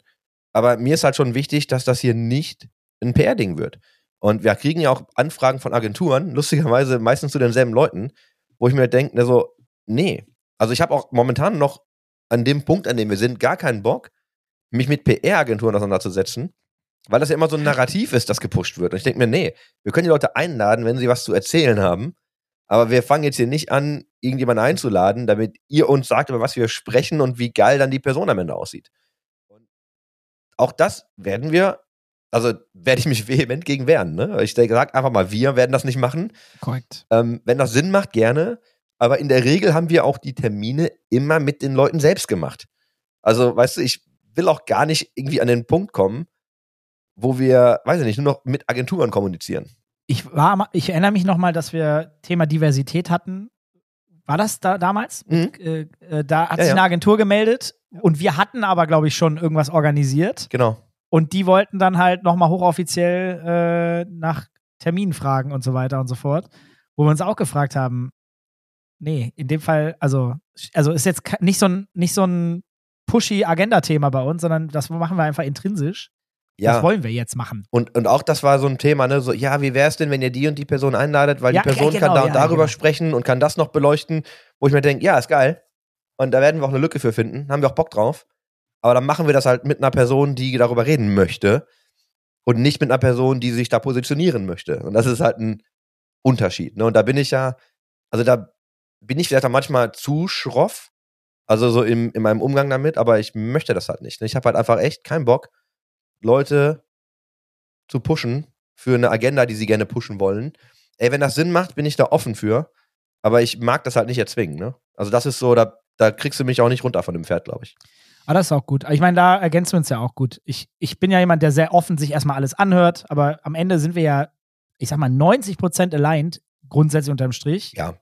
Aber mir ist halt schon wichtig, dass das hier nicht ein PR-Ding wird. Und wir kriegen ja auch Anfragen von Agenturen, lustigerweise meistens zu denselben Leuten, wo ich mir denke, ne, so, nee. Also ich habe auch momentan noch an dem Punkt, an dem wir sind, gar keinen Bock, mich mit PR-Agenturen auseinanderzusetzen, weil das ja immer so ein Narrativ ist, das gepusht wird. Und ich denke mir, nee, wir können die Leute einladen, wenn sie was zu erzählen haben. Aber wir fangen jetzt hier nicht an, irgendjemanden einzuladen, damit ihr uns sagt, über was wir sprechen und wie geil dann die Person am Ende aussieht. Und auch das werden wir, also werde ich mich vehement gegen wehren. Ne? Ich sage einfach mal, wir werden das nicht machen. Korrekt. Ähm, wenn das Sinn macht, gerne. Aber in der Regel haben wir auch die Termine immer mit den Leuten selbst gemacht. Also, weißt du, ich will auch gar nicht irgendwie an den Punkt kommen, wo wir, weiß ich nicht, nur noch mit Agenturen kommunizieren. Ich, war, ich erinnere mich noch mal, dass wir Thema Diversität hatten, war das da damals? Mhm. Äh, äh, da hat Ja, sich ja. eine Agentur gemeldet und wir hatten aber, glaube ich, schon irgendwas organisiert. Genau. Und die wollten dann halt nochmal hochoffiziell äh, nach Terminen fragen und so weiter und so fort. Wo wir uns auch gefragt haben, nee, in dem Fall, also, also ist jetzt nicht so ein, nicht so ein pushy Agenda-Thema bei uns, sondern das machen wir einfach intrinsisch. Das Ja. wollen wir jetzt machen. Und, und auch das war so ein Thema, ne? So, ja, wie wäre es denn, wenn ihr die und die Person einladet, weil Ja, die Person ja, kann genau, da und darüber genau. sprechen und kann das noch beleuchten, wo ich mir denke, ja, ist geil. Und da werden wir auch eine Lücke für finden, haben wir auch Bock drauf. Aber dann machen wir das halt mit einer Person, die darüber reden möchte und nicht mit einer Person, die sich da positionieren möchte. Und das ist halt ein Unterschied. Ne? Und da bin ich ja, also da bin ich vielleicht auch manchmal zu schroff, also so im, in meinem Umgang damit, aber ich möchte das halt nicht. Ne? Ich habe halt einfach echt keinen Bock, Leute zu pushen für eine Agenda, die sie gerne pushen wollen. Ey, wenn das Sinn macht, bin ich da offen für. Aber ich mag das halt nicht erzwingen, ne? Also das ist so, da, da kriegst du mich auch nicht runter von dem Pferd, glaube ich. Aber das ist auch gut. Ich meine, da ergänzen wir uns ja auch gut. Ich, ich bin ja jemand, der sehr offen sich erstmal alles anhört, aber am Ende sind wir ja, ich sag mal, 90% aligned, grundsätzlich unterm Strich. Ja.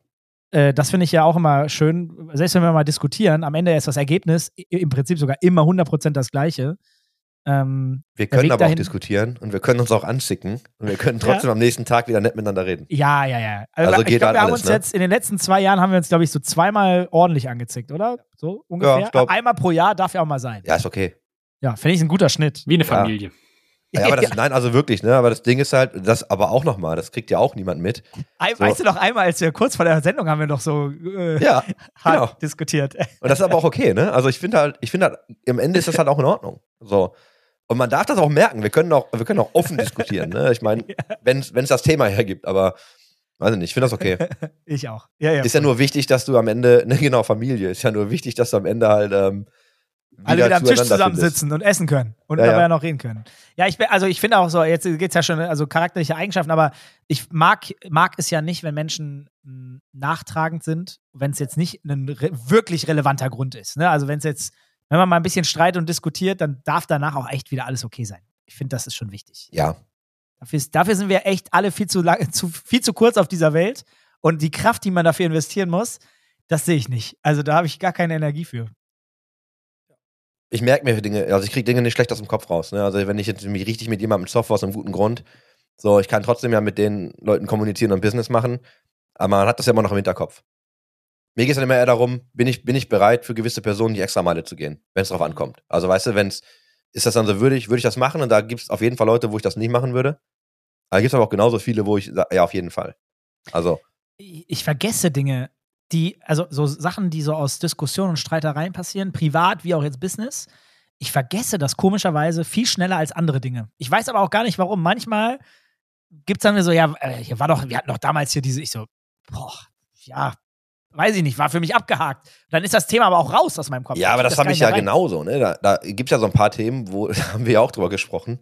Äh, das finde ich ja auch immer schön. Selbst wenn wir mal diskutieren, am Ende ist das Ergebnis im Prinzip sogar immer 100% das gleiche. Ähm, Wir können aber auch dahin- diskutieren und wir können uns auch anzicken und wir können trotzdem am nächsten Tag wieder nett miteinander reden. ja, ja, ja. Also ich geht glaube, halt wir haben alles, uns ne? jetzt in den letzten zwei Jahren haben wir uns, glaube ich, so zweimal ordentlich angezickt, oder? So ungefähr. ich glaub- Einmal pro Jahr darf ja auch mal sein. Ja, ist okay. Ja, finde ich ein guter Schnitt. Wie eine Ja. Familie. Ja, aber das, nein, also wirklich, ne? Aber das Ding ist halt, das aber auch nochmal, das kriegt ja auch niemand mit. Ei- So. Weißt du noch einmal, als wir kurz vor der Sendung haben wir noch so äh, Ja, hart genau. diskutiert. Und das ist aber auch okay, ne? Also ich finde halt, ich finde halt, am Ende ist das halt auch in Ordnung. So. Und man darf das auch merken. Wir können auch, wir können auch offen diskutieren, ne? Ich meine, wenn es das Thema hergibt, aber weiß ich nicht, ich finde das okay. Ich auch. Ja, ja. Ist ja nur wichtig, dass du am Ende, ne, genau, Familie, ist ja nur wichtig, dass du am Ende halt ähm, alle wieder am Tisch zusammensitzen und essen können und Ja, dabei ja. noch reden können. Ja, ich bin, also ich finde auch so, jetzt geht's ja schon, also charakterliche Eigenschaften, aber ich mag, mag es ja nicht, wenn Menschen mh, nachtragend sind, wenn es jetzt nicht ein re wirklich relevanter Grund ist. Ne? Also wenn es jetzt, wenn man mal ein bisschen streitet und diskutiert, dann darf danach auch echt wieder alles okay sein. Ich finde, das ist schon wichtig. Ja, Dafür, ist, dafür sind wir echt alle viel zu, lang, zu, viel zu kurz auf dieser Welt. Und die Kraft, die man dafür investieren muss, das sehe ich nicht. Also da habe ich gar keine Energie für. Ich merke mir Dinge, also ich kriege Dinge nicht schlecht aus dem Kopf raus. Ne? Also wenn ich jetzt mich richtig mit jemandem zoff aus einem guten Grund, so, ich kann trotzdem ja mit den Leuten kommunizieren und Business machen, aber man hat das ja immer noch im Hinterkopf. Mir geht es dann immer eher darum, bin ich, bin ich bereit, für gewisse Personen die extra Meile zu gehen, wenn es drauf ankommt. Also weißt du, wenn es, ist das dann so würdig, würde ich das machen und da gibt es auf jeden Fall Leute, wo ich das nicht machen würde. Aber gibt es aber auch genauso viele, wo ich, ja, auf jeden Fall. Also, ich vergesse Dinge, die, also so Sachen, die so aus Diskussionen und Streitereien passieren, privat wie auch jetzt Business. Ich vergesse das komischerweise viel schneller als andere Dinge. Ich weiß aber auch gar nicht, warum. Manchmal gibt es dann so, ja, äh, hier war doch, wir hatten doch damals hier diese, ich so, boah, ja, weiß ich nicht, war für mich abgehakt. Dann ist das Thema aber auch raus aus meinem Kopf. Ja, aber das krieg habe ich ja rein. genauso. Ne? Da, da gibt es ja so ein paar Themen, wo haben wir ja auch drüber gesprochen,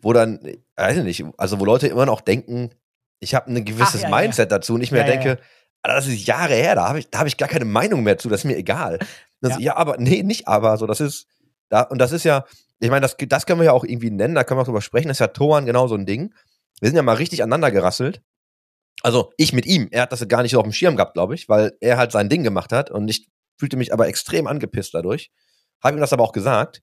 wo dann, äh, weiß ich nicht, also wo Leute immer noch denken, ich habe ein gewisses Ach, ja, ja. Mindset dazu und ich mir Ja, ja, denke, Alter, das ist Jahre her, da habe ich, da hab ich gar keine Meinung mehr zu, das ist mir egal. Das, ja. Ja. aber, nee, nicht aber, so, das ist, da, und das ist ja, ich meine, das, das können wir ja auch irgendwie nennen, da können wir auch drüber sprechen, das ist ja Toran genau so ein Ding. Wir sind ja mal richtig aneinander gerasselt. Also ich mit ihm, er hat das gar nicht so auf dem Schirm gehabt, glaube ich, weil er halt sein Ding gemacht hat und ich fühlte mich aber extrem angepisst dadurch. Habe ihm das aber auch gesagt.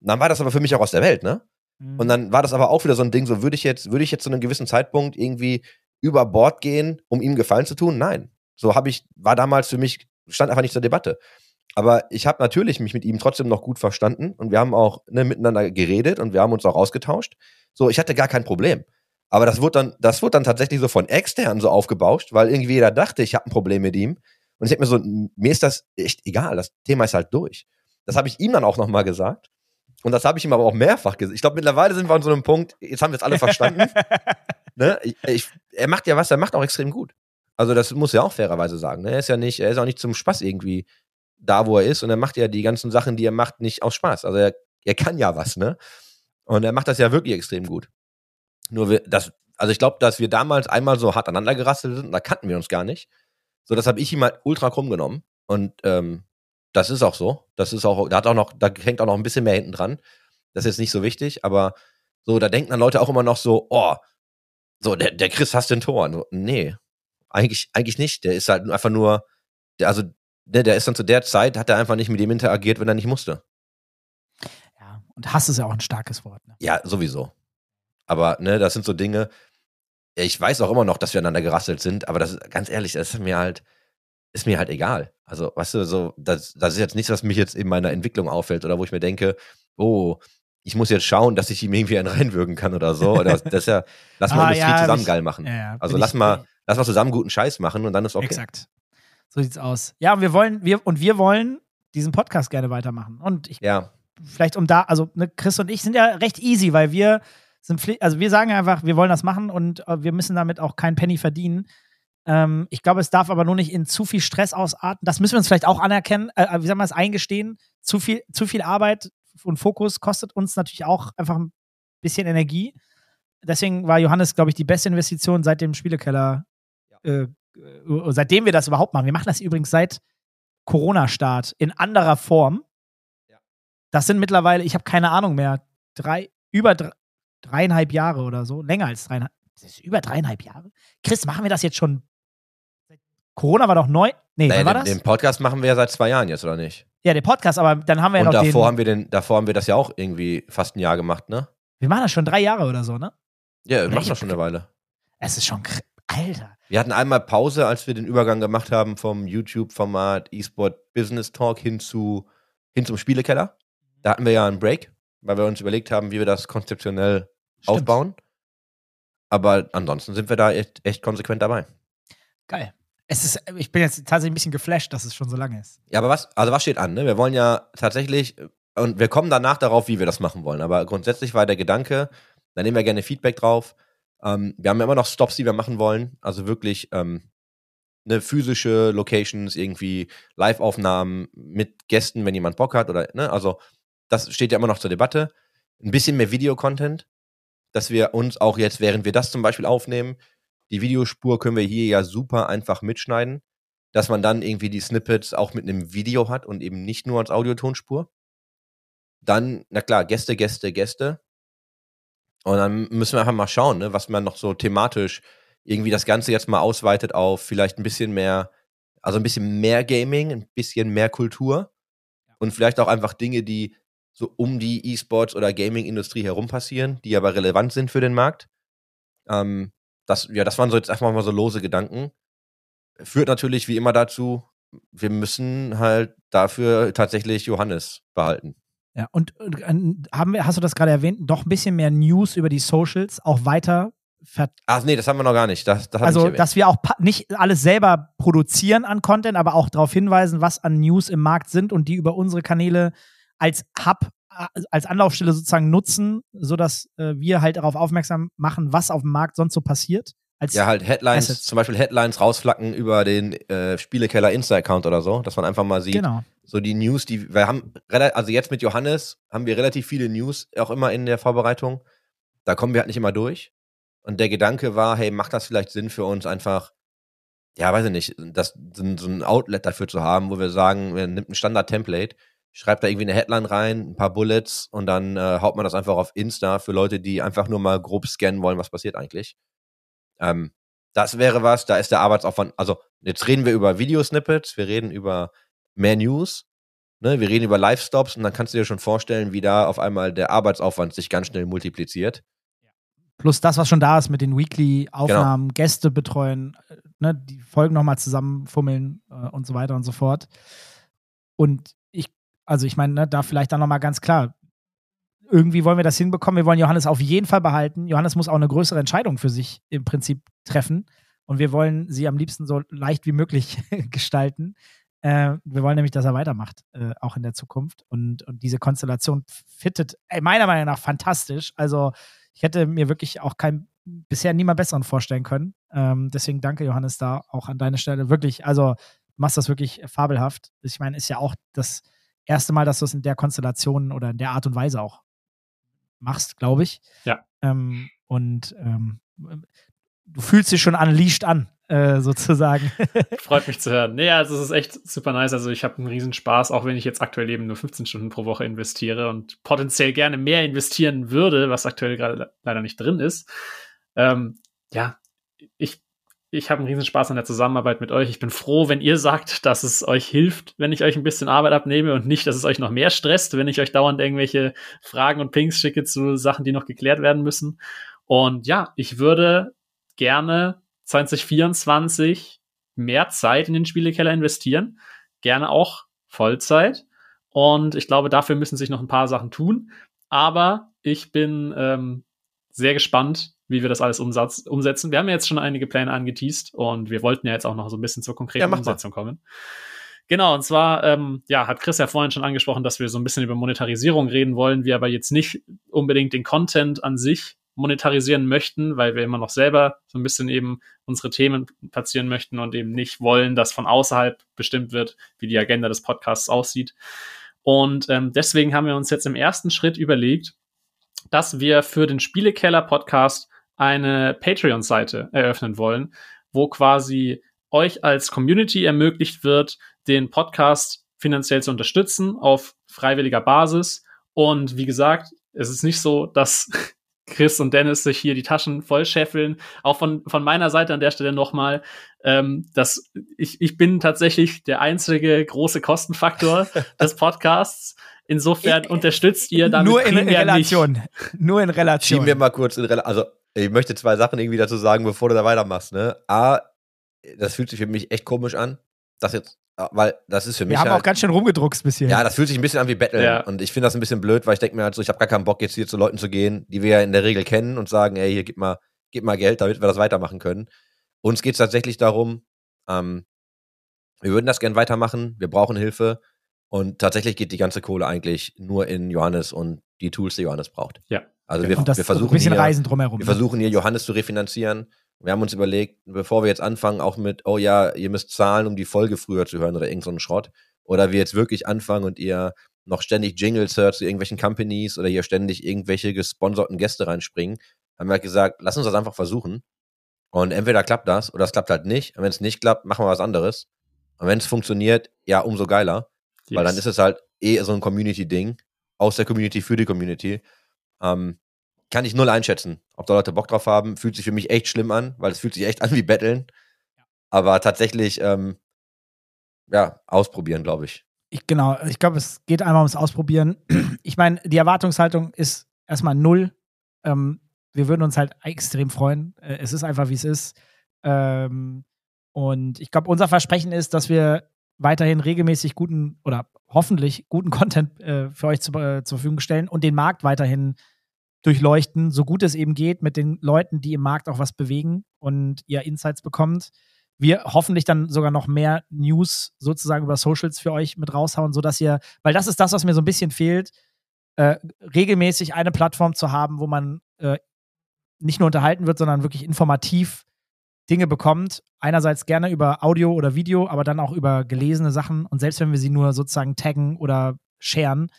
Und dann war das aber für mich auch aus der Welt, ne? Mhm. Und dann war das aber auch wieder so ein Ding, so würde ich jetzt, würde ich jetzt zu einem gewissen Zeitpunkt irgendwie über Bord gehen, um ihm Gefallen zu tun? Nein. So habe ich, war damals für mich, stand einfach nicht zur Debatte. Aber ich habe natürlich mich mit ihm trotzdem noch gut verstanden und wir haben auch ne, miteinander geredet und wir haben uns auch ausgetauscht. So, ich hatte gar kein Problem. Aber das wurde dann, das wurde dann tatsächlich so von extern so aufgebauscht, weil irgendwie jeder dachte, ich habe ein Problem mit ihm. Und ich denke mir so, mir ist das echt egal, das Thema ist halt durch. Das habe ich ihm dann auch nochmal gesagt. Und das habe ich ihm aber auch mehrfach gesagt. Ich glaube, mittlerweile sind wir an so einem Punkt, jetzt haben wir es alle verstanden. ne? ich, ich, er macht ja was, er macht auch extrem gut. Also das muss ja auch fairerweise sagen. Ne? Er ist ja nicht, er ist auch nicht zum Spaß irgendwie da, wo er ist. Und er macht ja die ganzen Sachen, die er macht, nicht aus Spaß. Also er, er kann ja was, ne? Und er macht das ja wirklich extrem gut. Nur wir, das, also ich glaube, dass wir damals einmal so hart aneinander gerasselt sind, da kannten wir uns gar nicht. So, das habe ich ihm halt ultra krumm genommen. Und ähm, das ist auch so. Das ist auch, da hat auch noch, da hängt auch noch ein bisschen mehr hinten dran. Das ist jetzt nicht so wichtig, aber so, da denken dann Leute auch immer noch so, oh, so, der, der Chris hasst den Tor. Nee, eigentlich, eigentlich nicht. Der ist halt einfach nur, der, also, ne, der ist dann zu der Zeit, hat er einfach nicht mit ihm interagiert, wenn er nicht musste. Ja, und Hass ist ja auch ein starkes Wort. Ne? Ja, sowieso. Aber, ne, das sind so Dinge, ich weiß auch immer noch, dass wir aneinander gerasselt sind, aber das ist, ganz ehrlich, das ist mir halt, ist mir halt egal. Also, weißt du, so, das, das ist jetzt nichts, was mich jetzt in meiner Entwicklung auffällt oder wo ich mir denke, oh, ich muss jetzt schauen, dass ich ihm irgendwie einen reinwürgen kann oder so. Oder das ist ja, lass mal Ah, Industrie ja, zusammen ich- geil machen. Ja, also lass ich- mal, lass mal zusammen guten Scheiß machen und dann ist okay. Exakt. So sieht's aus. Ja, und wir wollen, wir, und wir wollen diesen Podcast gerne weitermachen. Und ich, Ja, vielleicht um da, also ne, Chris und ich sind ja recht easy, weil wir sind, also wir sagen einfach, wir wollen das machen und äh, wir müssen damit auch keinen Penny verdienen. Ähm, ich glaube, es darf aber nur nicht in zu viel Stress ausarten. Das müssen wir uns vielleicht auch anerkennen, äh, wie sagen wir es, eingestehen. Zu viel, zu viel Arbeit und Fokus kostet uns natürlich auch einfach ein bisschen Energie. Deswegen war Johannes, glaube ich, die beste Investition seit dem Spielekeller, äh, äh, seitdem wir das überhaupt machen. Wir machen das übrigens seit Corona-Start in anderer Form. Ja. Das sind mittlerweile, ich habe keine Ahnung mehr, drei, über dre- dreieinhalb Jahre oder so. Länger als dreieinhalb. Das ist über dreieinhalb Jahre. Chris, machen wir das jetzt schon? Corona war doch neu. Nee, naja, war den, das? den Podcast machen wir ja seit zwei Jahren jetzt, oder nicht? ja, der Podcast, aber dann haben wir ja und noch davor den. haben wir den, davor haben wir das ja auch irgendwie fast ein Jahr gemacht, ne? wir machen das schon drei Jahre oder so, ne? Ja, wir machen das schon eine Weile. Es ist schon. Alter. Wir hatten einmal Pause, als wir den Übergang gemacht haben vom YouTube-Format eSport Business Talk hin zu hin zum Spielekeller. Da hatten wir ja einen Break, weil wir uns überlegt haben, wie wir das konzeptionell Stimmt. aufbauen. Aber ansonsten sind wir da echt, echt konsequent dabei. Geil. Es ist, ich bin jetzt tatsächlich ein bisschen geflasht, dass es schon so lange ist. Ja, aber was, also was steht an? Ne? Wir wollen ja tatsächlich, und wir kommen danach darauf, wie wir das machen wollen. Aber grundsätzlich war der Gedanke, da nehmen wir gerne Feedback drauf. Ähm, wir haben ja immer noch Stops, die wir machen wollen. Also wirklich ähm, ne, physische Locations, irgendwie Live-Aufnahmen mit Gästen, wenn jemand Bock hat. Oder, ne? Also das steht ja immer noch zur Debatte. Ein bisschen mehr Videocontent, dass wir uns auch jetzt, während wir das zum Beispiel aufnehmen, die Videospur können wir hier ja super einfach mitschneiden dass man dann irgendwie die Snippets auch mit einem Video hat und eben nicht nur als Audiotonspur. Dann, na klar, Gäste, Gäste, Gäste. Und dann müssen wir einfach mal schauen, ne, was man noch so thematisch irgendwie das Ganze jetzt mal ausweitet auf vielleicht ein bisschen mehr, also ein bisschen mehr Gaming, ein bisschen mehr Kultur und vielleicht auch einfach Dinge, die so um die E-Sports oder Gaming-Industrie herum passieren, die aber relevant sind für den Markt. Ähm, das, ja, das waren so jetzt einfach mal so lose Gedanken führt natürlich wie immer dazu, wir müssen halt dafür tatsächlich Johannes behalten. Ja, und, und haben wir, hast du das gerade erwähnt, doch ein bisschen mehr News über die Socials auch weiter ver Ach nee, das haben wir noch gar nicht. Das, das Also, dass wir auch nicht alles selber produzieren an Content, aber auch darauf hinweisen, was an News im Markt sind und die über unsere Kanäle als Hub, äh, als Anlaufstelle sozusagen nutzen, sodass äh, wir halt darauf aufmerksam machen, was auf dem Markt sonst so passiert. Als, ja, halt Headlines, Assets. zum Beispiel Headlines rausflacken über den äh, Spielekeller Insta-Account oder so, dass man einfach mal sieht, genau. so die News, die wir haben, also jetzt mit Johannes haben wir relativ viele News auch immer in der Vorbereitung. Da kommen wir halt nicht immer durch. Und der Gedanke war, hey, macht das vielleicht Sinn für uns einfach, ja, weiß ich nicht, das, so, ein- Outlet dafür zu haben, wo wir sagen, wir nimmt ein Standard-Template, schreibt da irgendwie eine Headline rein, ein paar Bullets und dann äh, haut man das einfach auf Insta für Leute, die einfach nur mal grob scannen wollen, was passiert eigentlich. Ähm, das wäre was, da ist der Arbeitsaufwand, also jetzt reden wir über Videosnippets, wir reden über mehr News, ne, wir reden über Live-Stops und dann kannst du dir schon vorstellen, wie da auf einmal der Arbeitsaufwand sich ganz schnell multipliziert. Plus das, was schon da ist mit den Weekly-Aufnahmen, Gäste betreuen, äh, ne, die Folgen nochmal zusammenfummeln äh, und so weiter und so fort. Und ich, also ich meine, ne, da vielleicht dann nochmal ganz klar, irgendwie wollen wir das hinbekommen. Wir wollen Johannes auf jeden Fall behalten. Johannes muss auch eine größere Entscheidung für sich im Prinzip treffen. Und wir wollen sie am liebsten so leicht wie möglich gestalten. Äh, wir wollen nämlich, dass er weitermacht, äh, auch in der Zukunft. Und, und diese Konstellation fittet ey, meiner Meinung nach fantastisch. Also ich hätte mir wirklich auch kein bisher niemand besseren vorstellen können. Ähm, deswegen danke, Johannes, da auch an deiner Stelle. Wirklich, also machst das wirklich fabelhaft. Ich meine, ist ja auch das erste Mal, dass du es in der Konstellation oder in der Art und Weise auch machst, glaube ich. Ja. Ähm, und ähm, du fühlst dich schon unleashed an, äh, sozusagen. Freut mich zu hören. Nee, also es ist echt super nice. Also ich habe einen riesen Spaß, auch wenn ich jetzt aktuell eben nur 15 Stunden pro Woche investiere und potenziell gerne mehr investieren würde, was aktuell gerade le- leider nicht drin ist. Ähm, ja, ich habe einen riesen Spaß an der Zusammenarbeit mit euch. Ich bin froh, wenn ihr sagt, dass es euch hilft, wenn ich euch ein bisschen Arbeit abnehme und nicht, dass es euch noch mehr stresst, wenn ich euch dauernd irgendwelche Fragen und Pings schicke zu Sachen, die noch geklärt werden müssen. Und ja, ich würde gerne 2024 mehr Zeit in den Spielekeller investieren. Gerne auch Vollzeit. Und ich glaube, dafür müssen sich noch ein paar Sachen tun. Aber ich bin ähm, sehr gespannt, wie wir das alles umsatz, umsetzen. Wir haben ja jetzt schon einige Pläne angeteased und wir wollten ja jetzt auch noch so ein bisschen zur konkreten Ja, Umsetzung kommen. Genau, und zwar, ähm, ja, hat Chris ja vorhin schon angesprochen, dass wir so ein bisschen über Monetarisierung reden wollen, wir aber jetzt nicht unbedingt den Content an sich monetarisieren möchten, weil wir immer noch selber so ein bisschen eben unsere Themen platzieren möchten und eben nicht wollen, dass von außerhalb bestimmt wird, wie die Agenda des Podcasts aussieht. Und ähm, deswegen haben wir uns jetzt im ersten Schritt überlegt, dass wir für den Spielekeller-Podcast eine Patreon-Seite eröffnen wollen, wo quasi euch als Community ermöglicht wird, den Podcast finanziell zu unterstützen auf freiwilliger Basis. Und wie gesagt, es ist nicht so, dass Chris und Dennis sich hier die Taschen voll scheffeln. Auch von, von meiner Seite an der Stelle nochmal, ähm, dass ich, ich bin tatsächlich der einzige große Kostenfaktor des Podcasts. Insofern unterstützt ihr damit Nur in Relation. Nur in Relation. Schieben wir mal kurz in Relation. Also, ich möchte zwei Sachen irgendwie dazu sagen, bevor du da weitermachst. Ne? A, das fühlt sich für mich echt komisch an. Das jetzt, weil das ist für mich wir haben halt, auch ganz schön rumgedruckst bis hier. Ja, das fühlt sich ein bisschen an wie Betteln. Ja. Und ich finde das ein bisschen blöd, weil ich denke mir halt so, ich habe gar keinen Bock, jetzt hier zu Leuten zu gehen, die wir ja in der Regel kennen und sagen, ey, hier gib mal, gib mal Geld, damit wir das weitermachen können. Uns geht es tatsächlich darum, ähm, wir würden das gern weitermachen, wir brauchen Hilfe. Und tatsächlich geht die ganze Kohle eigentlich nur in Johannes und die Tools, die Johannes braucht. Ja. Also und das wir, wir versuchen ein bisschen hier, Reisen drumherum. wir versuchen hier Johannes zu refinanzieren. Wir haben uns überlegt, bevor wir jetzt anfangen, auch mit, oh ja, ihr müsst zahlen, um die Folge früher zu hören oder irgend so Schrott. Oder wir jetzt wirklich anfangen und ihr noch ständig Jingles hört zu irgendwelchen Companies oder hier ständig irgendwelche gesponserten Gäste reinspringen, haben wir halt gesagt, lass uns das einfach versuchen. Und entweder klappt das oder es klappt halt nicht. Und wenn es nicht klappt, machen wir was anderes. Und wenn es funktioniert, ja, umso geiler. Weil dann ist es halt eh so ein Community-Ding. Aus der Community für die Community. Ähm, kann ich null einschätzen, ob da Leute Bock drauf haben. Fühlt sich für mich echt schlimm an, weil es fühlt sich echt an wie Betteln. Aber tatsächlich, ähm, ja, ausprobieren, glaube ich. Ich, genau, ich glaube, es geht einmal ums Ausprobieren. Ich meine, die Erwartungshaltung ist erstmal null. Ähm, wir würden uns halt extrem freuen. Äh, es ist einfach, wie es ist. Ähm, und ich glaube, unser Versprechen ist, dass wir weiterhin regelmäßig guten oder hoffentlich guten Content äh, für euch zu, äh, zur Verfügung stellen und den Markt weiterhin durchleuchten, so gut es eben geht, mit den Leuten, die im Markt auch was bewegen und ihr Insights bekommt wir hoffentlich dann sogar noch mehr News sozusagen über Socials für euch mit raushauen, sodass ihr, weil das ist das, was mir so ein bisschen fehlt, äh, regelmäßig eine Plattform zu haben, wo man äh, nicht nur unterhalten wird, sondern wirklich informativ Dinge bekommt. Einerseits gerne über Audio oder Video, aber dann auch über gelesene Sachen und selbst wenn wir sie nur sozusagen taggen oder sharen,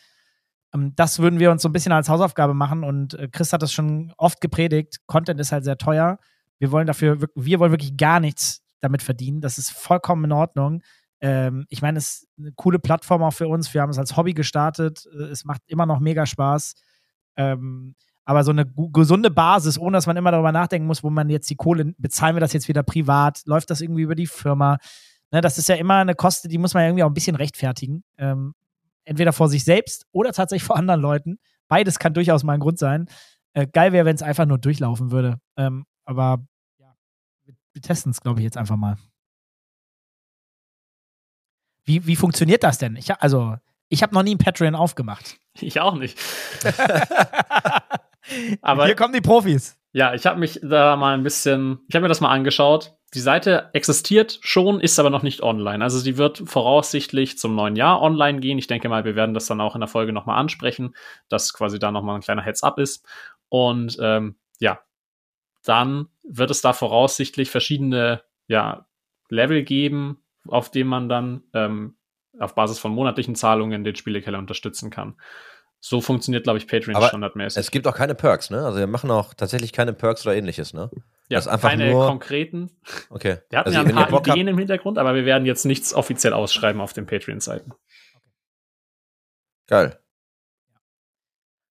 das würden wir uns so ein bisschen als Hausaufgabe machen und äh, Chris hat das schon oft gepredigt. Content ist halt sehr teuer. Wir wollen dafür, wir wollen wirklich gar nichts damit verdienen. Das ist vollkommen in Ordnung. Ähm, ich meine, es ist eine coole Plattform auch für uns. Wir haben es als Hobby gestartet. Äh, Es macht immer noch mega Spaß. Ähm, aber so eine gesunde Basis, ohne dass man immer darüber nachdenken muss, wo man jetzt die Kohle, bezahlen wir das jetzt wieder privat, läuft das irgendwie über die Firma? Ne, das ist ja immer eine Koste, die muss man ja irgendwie auch ein bisschen rechtfertigen. Ähm, entweder vor sich selbst oder tatsächlich vor anderen Leuten. Beides kann durchaus mal ein Grund sein. Äh, geil wäre, wenn es einfach nur durchlaufen würde. Ähm, aber ja, wir, testen es, glaube ich, jetzt einfach mal. Wie, wie funktioniert das denn? Ich, also, ich habe noch nie ein Patreon aufgemacht. Ich auch nicht. Aber- Hier kommen die Profis. Ja, ich habe mich da mal ein bisschen, ich habe mir das mal angeschaut. Die Seite existiert schon, ist aber noch nicht online. Also sie wird voraussichtlich zum neuen Jahr online gehen. Ich denke mal, wir werden das dann auch in der Folge nochmal ansprechen, dass quasi da nochmal ein kleiner Heads-up ist. Und ähm, ja, dann wird es da voraussichtlich verschiedene ja, Level geben, auf denen man dann ähm, auf Basis von monatlichen Zahlungen den Spielekeller unterstützen kann. So funktioniert, glaube ich, Patreon Aber standardmäßig. Es gibt auch keine Perks, ne? Also wir machen auch tatsächlich keine Perks oder ähnliches, ne? Ja, das ist einfach keine nur- konkreten. Okay. Wir hatten also, ja ein paar Ideen im Hintergrund, aber wir werden jetzt nichts offiziell ausschreiben auf den Patreon-Seiten. geil.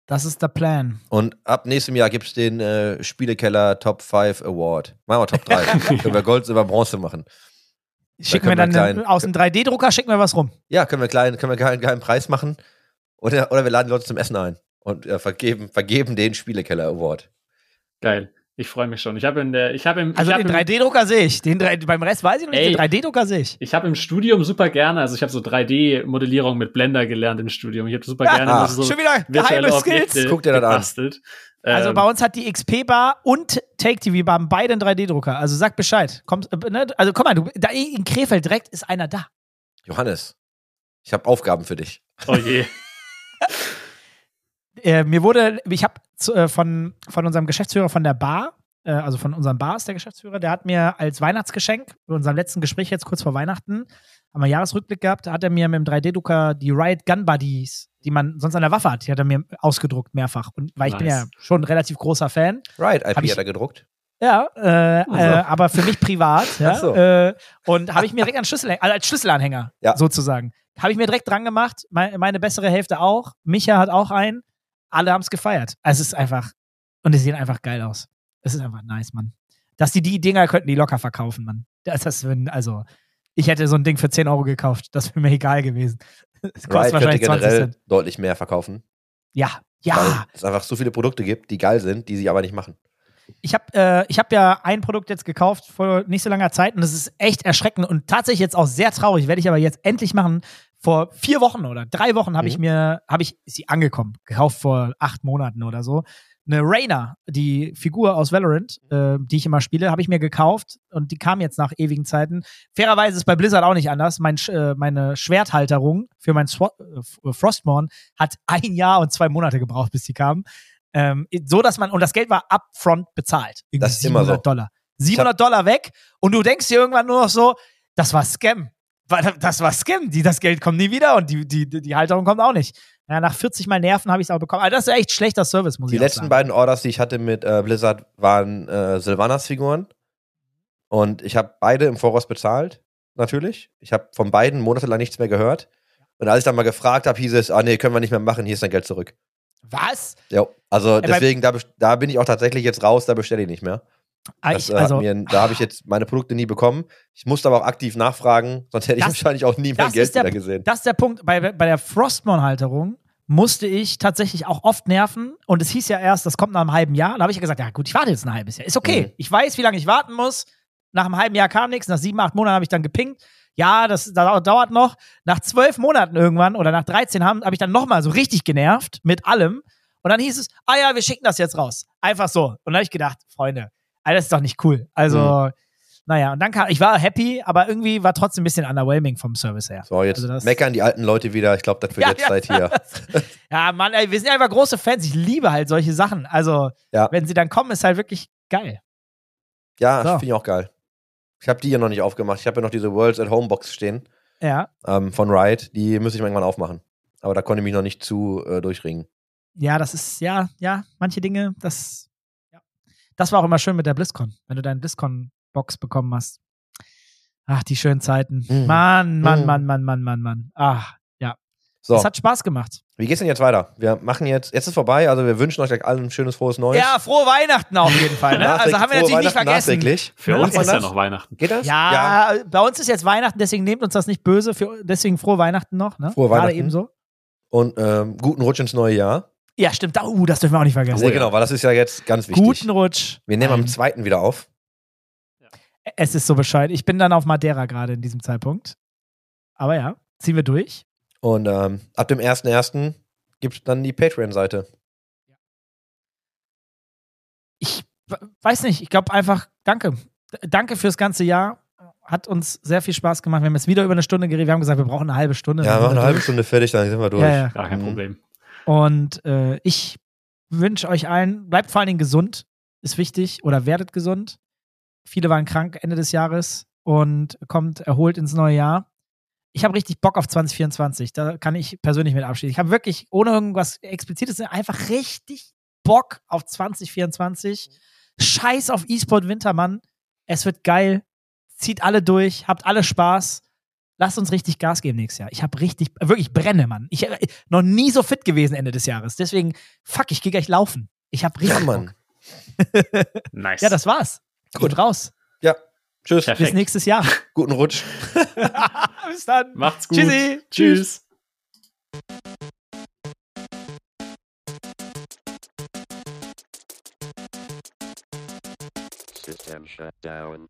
Das ist der Plan. Und ab nächstem Jahr gibt es den äh, Spielekeller Top 5 Award. Machen wir Top 3. können wir Gold, Silber, Bronze machen. Schicken wir können dann wir einen- klein- aus dem 3D-Drucker schicken wir was rum. Ja, können wir, klein, können wir keinen geheimen Preis machen. Oder, oder wir laden die Leute zum Essen ein und äh, vergeben, vergeben den Spielekeller Award. Geil. Ich freue mich schon. Ich habe in der, ich habe im, Also ich den hab im, 3D-Drucker sehe ich. Den 3D, beim Rest weiß ich noch nicht. Ey. Den 3D-Drucker sehe ich. ich habe im Studium super gerne, also ich habe so 3D-Modellierung mit Blender gelernt im Studium. Ich habe super gerne Ah, so Schon wieder geheime Objekte Skills. Guck dir das an. gebastelt. Also Ähm, bei uns hat die XP-Bar und Take-TV-Bar haben beide einen 3D-Drucker. Also sag Bescheid. Kommt, äh, ne? Also komm mal, du, da in Krefeld direkt ist einer da. Johannes, ich habe Aufgaben für dich. oh je. Äh, mir wurde, ich habe äh, von, von unserem Geschäftsführer von der Bar, äh, also von unserem Bar ist der Geschäftsführer, der hat mir als Weihnachtsgeschenk, bei unserem letzten Gespräch jetzt kurz vor Weihnachten, haben wir Jahresrückblick gehabt, da hat er mir mit dem 3D-Drucker die Riot Gun Buddies, die man sonst an der Waffe hat, die hat er mir ausgedruckt mehrfach. Und weil ich bin Nice. ja schon ein relativ großer Fan. Right, IP ich- hat er gedruckt. Ja, äh, äh, aber für mich privat. ja, Ach so. äh, und habe ich mir direkt einen Schlüssel, also als Schlüsselanhänger Ja. sozusagen. Habe ich mir direkt dran gemacht. Meine, meine bessere Hälfte auch. Micha hat auch einen. Alle haben es gefeiert. Also es ist einfach, und es sehen einfach geil aus. Es ist einfach nice, Mann. Dass die die Dinger könnten die locker verkaufen, Mann. Das, das wenn, also, ich hätte so ein Ding für 10 Euro gekauft. Das wäre mir egal gewesen. Es kostet Riot könnte wahrscheinlich 20 generell Cent. deutlich mehr verkaufen. Ja, ja. Weil es einfach so viele Produkte gibt, die geil sind, die sie aber nicht machen. Ich habe äh, ich hab ja ein Produkt jetzt gekauft vor nicht so langer Zeit und das ist echt erschreckend und tatsächlich jetzt auch sehr traurig. Werde ich aber jetzt endlich machen. Vor vier Wochen oder drei Wochen habe ich Mhm. mir, habe ich, ist sie angekommen, gekauft vor acht Monaten oder so. Eine Rainer, die Figur aus Valorant, äh, die ich immer spiele, habe ich mir gekauft und die kam jetzt nach ewigen Zeiten. Fairerweise ist bei Blizzard auch nicht anders. Mein, äh, meine Schwerthalterung für mein Swa äh, Frostborn hat ein Jahr und zwei Monate gebraucht, bis die kam. Ähm, so dass man, und das Geld war upfront bezahlt. Irgendwie Das ist immer so. Dollar. 700 Dollar weg und du denkst dir irgendwann nur noch so, das war Scam. Weil Das war Scam. Die, das Geld kommt nie wieder und die, die, die Halterung kommt auch nicht. Ja, nach 40 Mal Nerven habe ich es auch bekommen. Also das ist echt schlechter Service, muss Die ich auch letzten sagen. beiden Orders, die ich hatte mit äh, Blizzard, waren äh, Sylvanas-Figuren. Und ich habe beide im Voraus bezahlt, natürlich. Ich habe von beiden monatelang nichts mehr gehört. Und als ich dann mal gefragt habe, hieß es, ah nee, können wir nicht mehr machen, hier ist dein Geld zurück. Was? Ja, also bei- deswegen, da, da bin ich auch tatsächlich jetzt raus, da bestelle ich nicht mehr. Ah, Das, ich, äh, also, mir, da habe ich jetzt meine Produkte nie bekommen. Ich musste aber auch aktiv nachfragen, sonst hätte ich Das- wahrscheinlich auch nie mein das Geld der- wieder gesehen. das ist der Punkt. Bei, bei der Frostborn-Halterung musste ich tatsächlich auch oft nerven. Und es hieß ja erst, das kommt nach einem halben Jahr. Da habe ich ja gesagt, ja gut, ich warte jetzt ein halbes Jahr. Ist okay. Mhm. Ich weiß, wie lange ich warten muss. Nach einem halben Jahr kam nichts. Nach sieben, acht Monaten habe ich dann gepinkt. Ja, das, das dauert noch. Nach zwölf Monaten irgendwann oder nach 13 habe hab ich dann nochmal so richtig genervt mit allem. Und dann hieß es, ah ja, wir schicken das jetzt raus. Einfach so. Und dann habe ich gedacht, Freunde, Alter, das ist doch nicht cool. Also, Mhm. naja, und dann kam, ich war happy, aber irgendwie war trotzdem ein bisschen underwhelming vom Service her. So, jetzt Also meckern die alten Leute wieder. Ich glaube, das wird Ja, jetzt ja. seit hier. Ja, Mann, ey, wir sind einfach große Fans. Ich liebe halt solche Sachen. Also, Ja. wenn sie dann kommen, ist halt wirklich geil. Ja, So. finde ich auch geil. Ich habe die ja noch nicht aufgemacht. Ich habe ja noch diese Worlds at Home Box stehen Ja. ähm, von Riot. Die müsste ich mal irgendwann aufmachen. Aber da konnte ich mich noch nicht zu äh, durchringen. Ja, das ist, ja, ja, manche Dinge, das, ja. Das war auch immer schön mit der BlizzCon, wenn du deine BlizzCon-Box bekommen hast. Ach, die schönen Zeiten. Mhm. Mann, Mann, Mhm. Mann, Mann, Mann, Mann, Mann. Ach, ja. So, Das hat Spaß gemacht. wie geht's denn jetzt weiter? Wir machen jetzt, jetzt ist vorbei, also wir wünschen euch gleich allen ein schönes, frohes Neues. Ja, frohe Weihnachten auf jeden Fall. Ne? Also haben wir natürlich nicht vergessen. nachträglich. Für Ja, uns ist ja noch Weihnachten. Geht das? Ja, bei uns ist jetzt Weihnachten, deswegen nehmt uns das nicht böse. Für, deswegen frohe Weihnachten noch. Ne? Frohe Gerade Weihnachten. eben so. Und ähm, guten Rutsch ins neue Jahr. Ja, stimmt. Uh, das dürfen wir auch nicht vergessen. Sehr genau, weil das ist ja jetzt ganz wichtig. Guten Rutsch. wir nehmen am zweiten wieder auf. Es ist so Bescheid. Ich bin dann auf Madeira gerade in diesem Zeitpunkt. Aber ja, ziehen wir durch. Und ähm, ab dem 1.1. gibt es dann die Patreon-Seite. Ich weiß nicht, ich glaube einfach, danke. Danke fürs ganze Jahr. Hat uns sehr viel Spaß gemacht. Wir haben jetzt wieder über eine Stunde geredet. Wir haben gesagt, wir brauchen eine halbe Stunde. Ja, wir machen eine halbe. Stunde fertig, dann sind wir durch. Ja, ja. Gar kein Mhm. Problem. Und äh, ich wünsche euch allen, bleibt vor allen Dingen gesund, ist wichtig, oder werdet gesund. Viele waren krank Ende des Jahres und kommt erholt ins neue Jahr. Ich habe richtig Bock auf 2024. Da kann ich persönlich mit abschließen. Ich habe wirklich, ohne irgendwas Explizites, einfach richtig Bock auf 2024. Scheiß auf E-Sport Wintermann. Es wird geil. Zieht alle durch, habt alle Spaß. Lass uns richtig Gas geben nächstes Jahr. Ich habe richtig, wirklich brenne, Mann. Ich äh, noch nie so fit gewesen Ende des Jahres. Deswegen, fuck, ich gehe gleich laufen. Ich habe richtig Ja, Mann. Bock. Nice. Ja, das war's. Gut. Gut raus. Ja. Tschüss. Perfekt. Bis nächstes Jahr. Guten Rutsch. Bis dann. Macht's gut. Tschüssi. Tschüss. System shut down.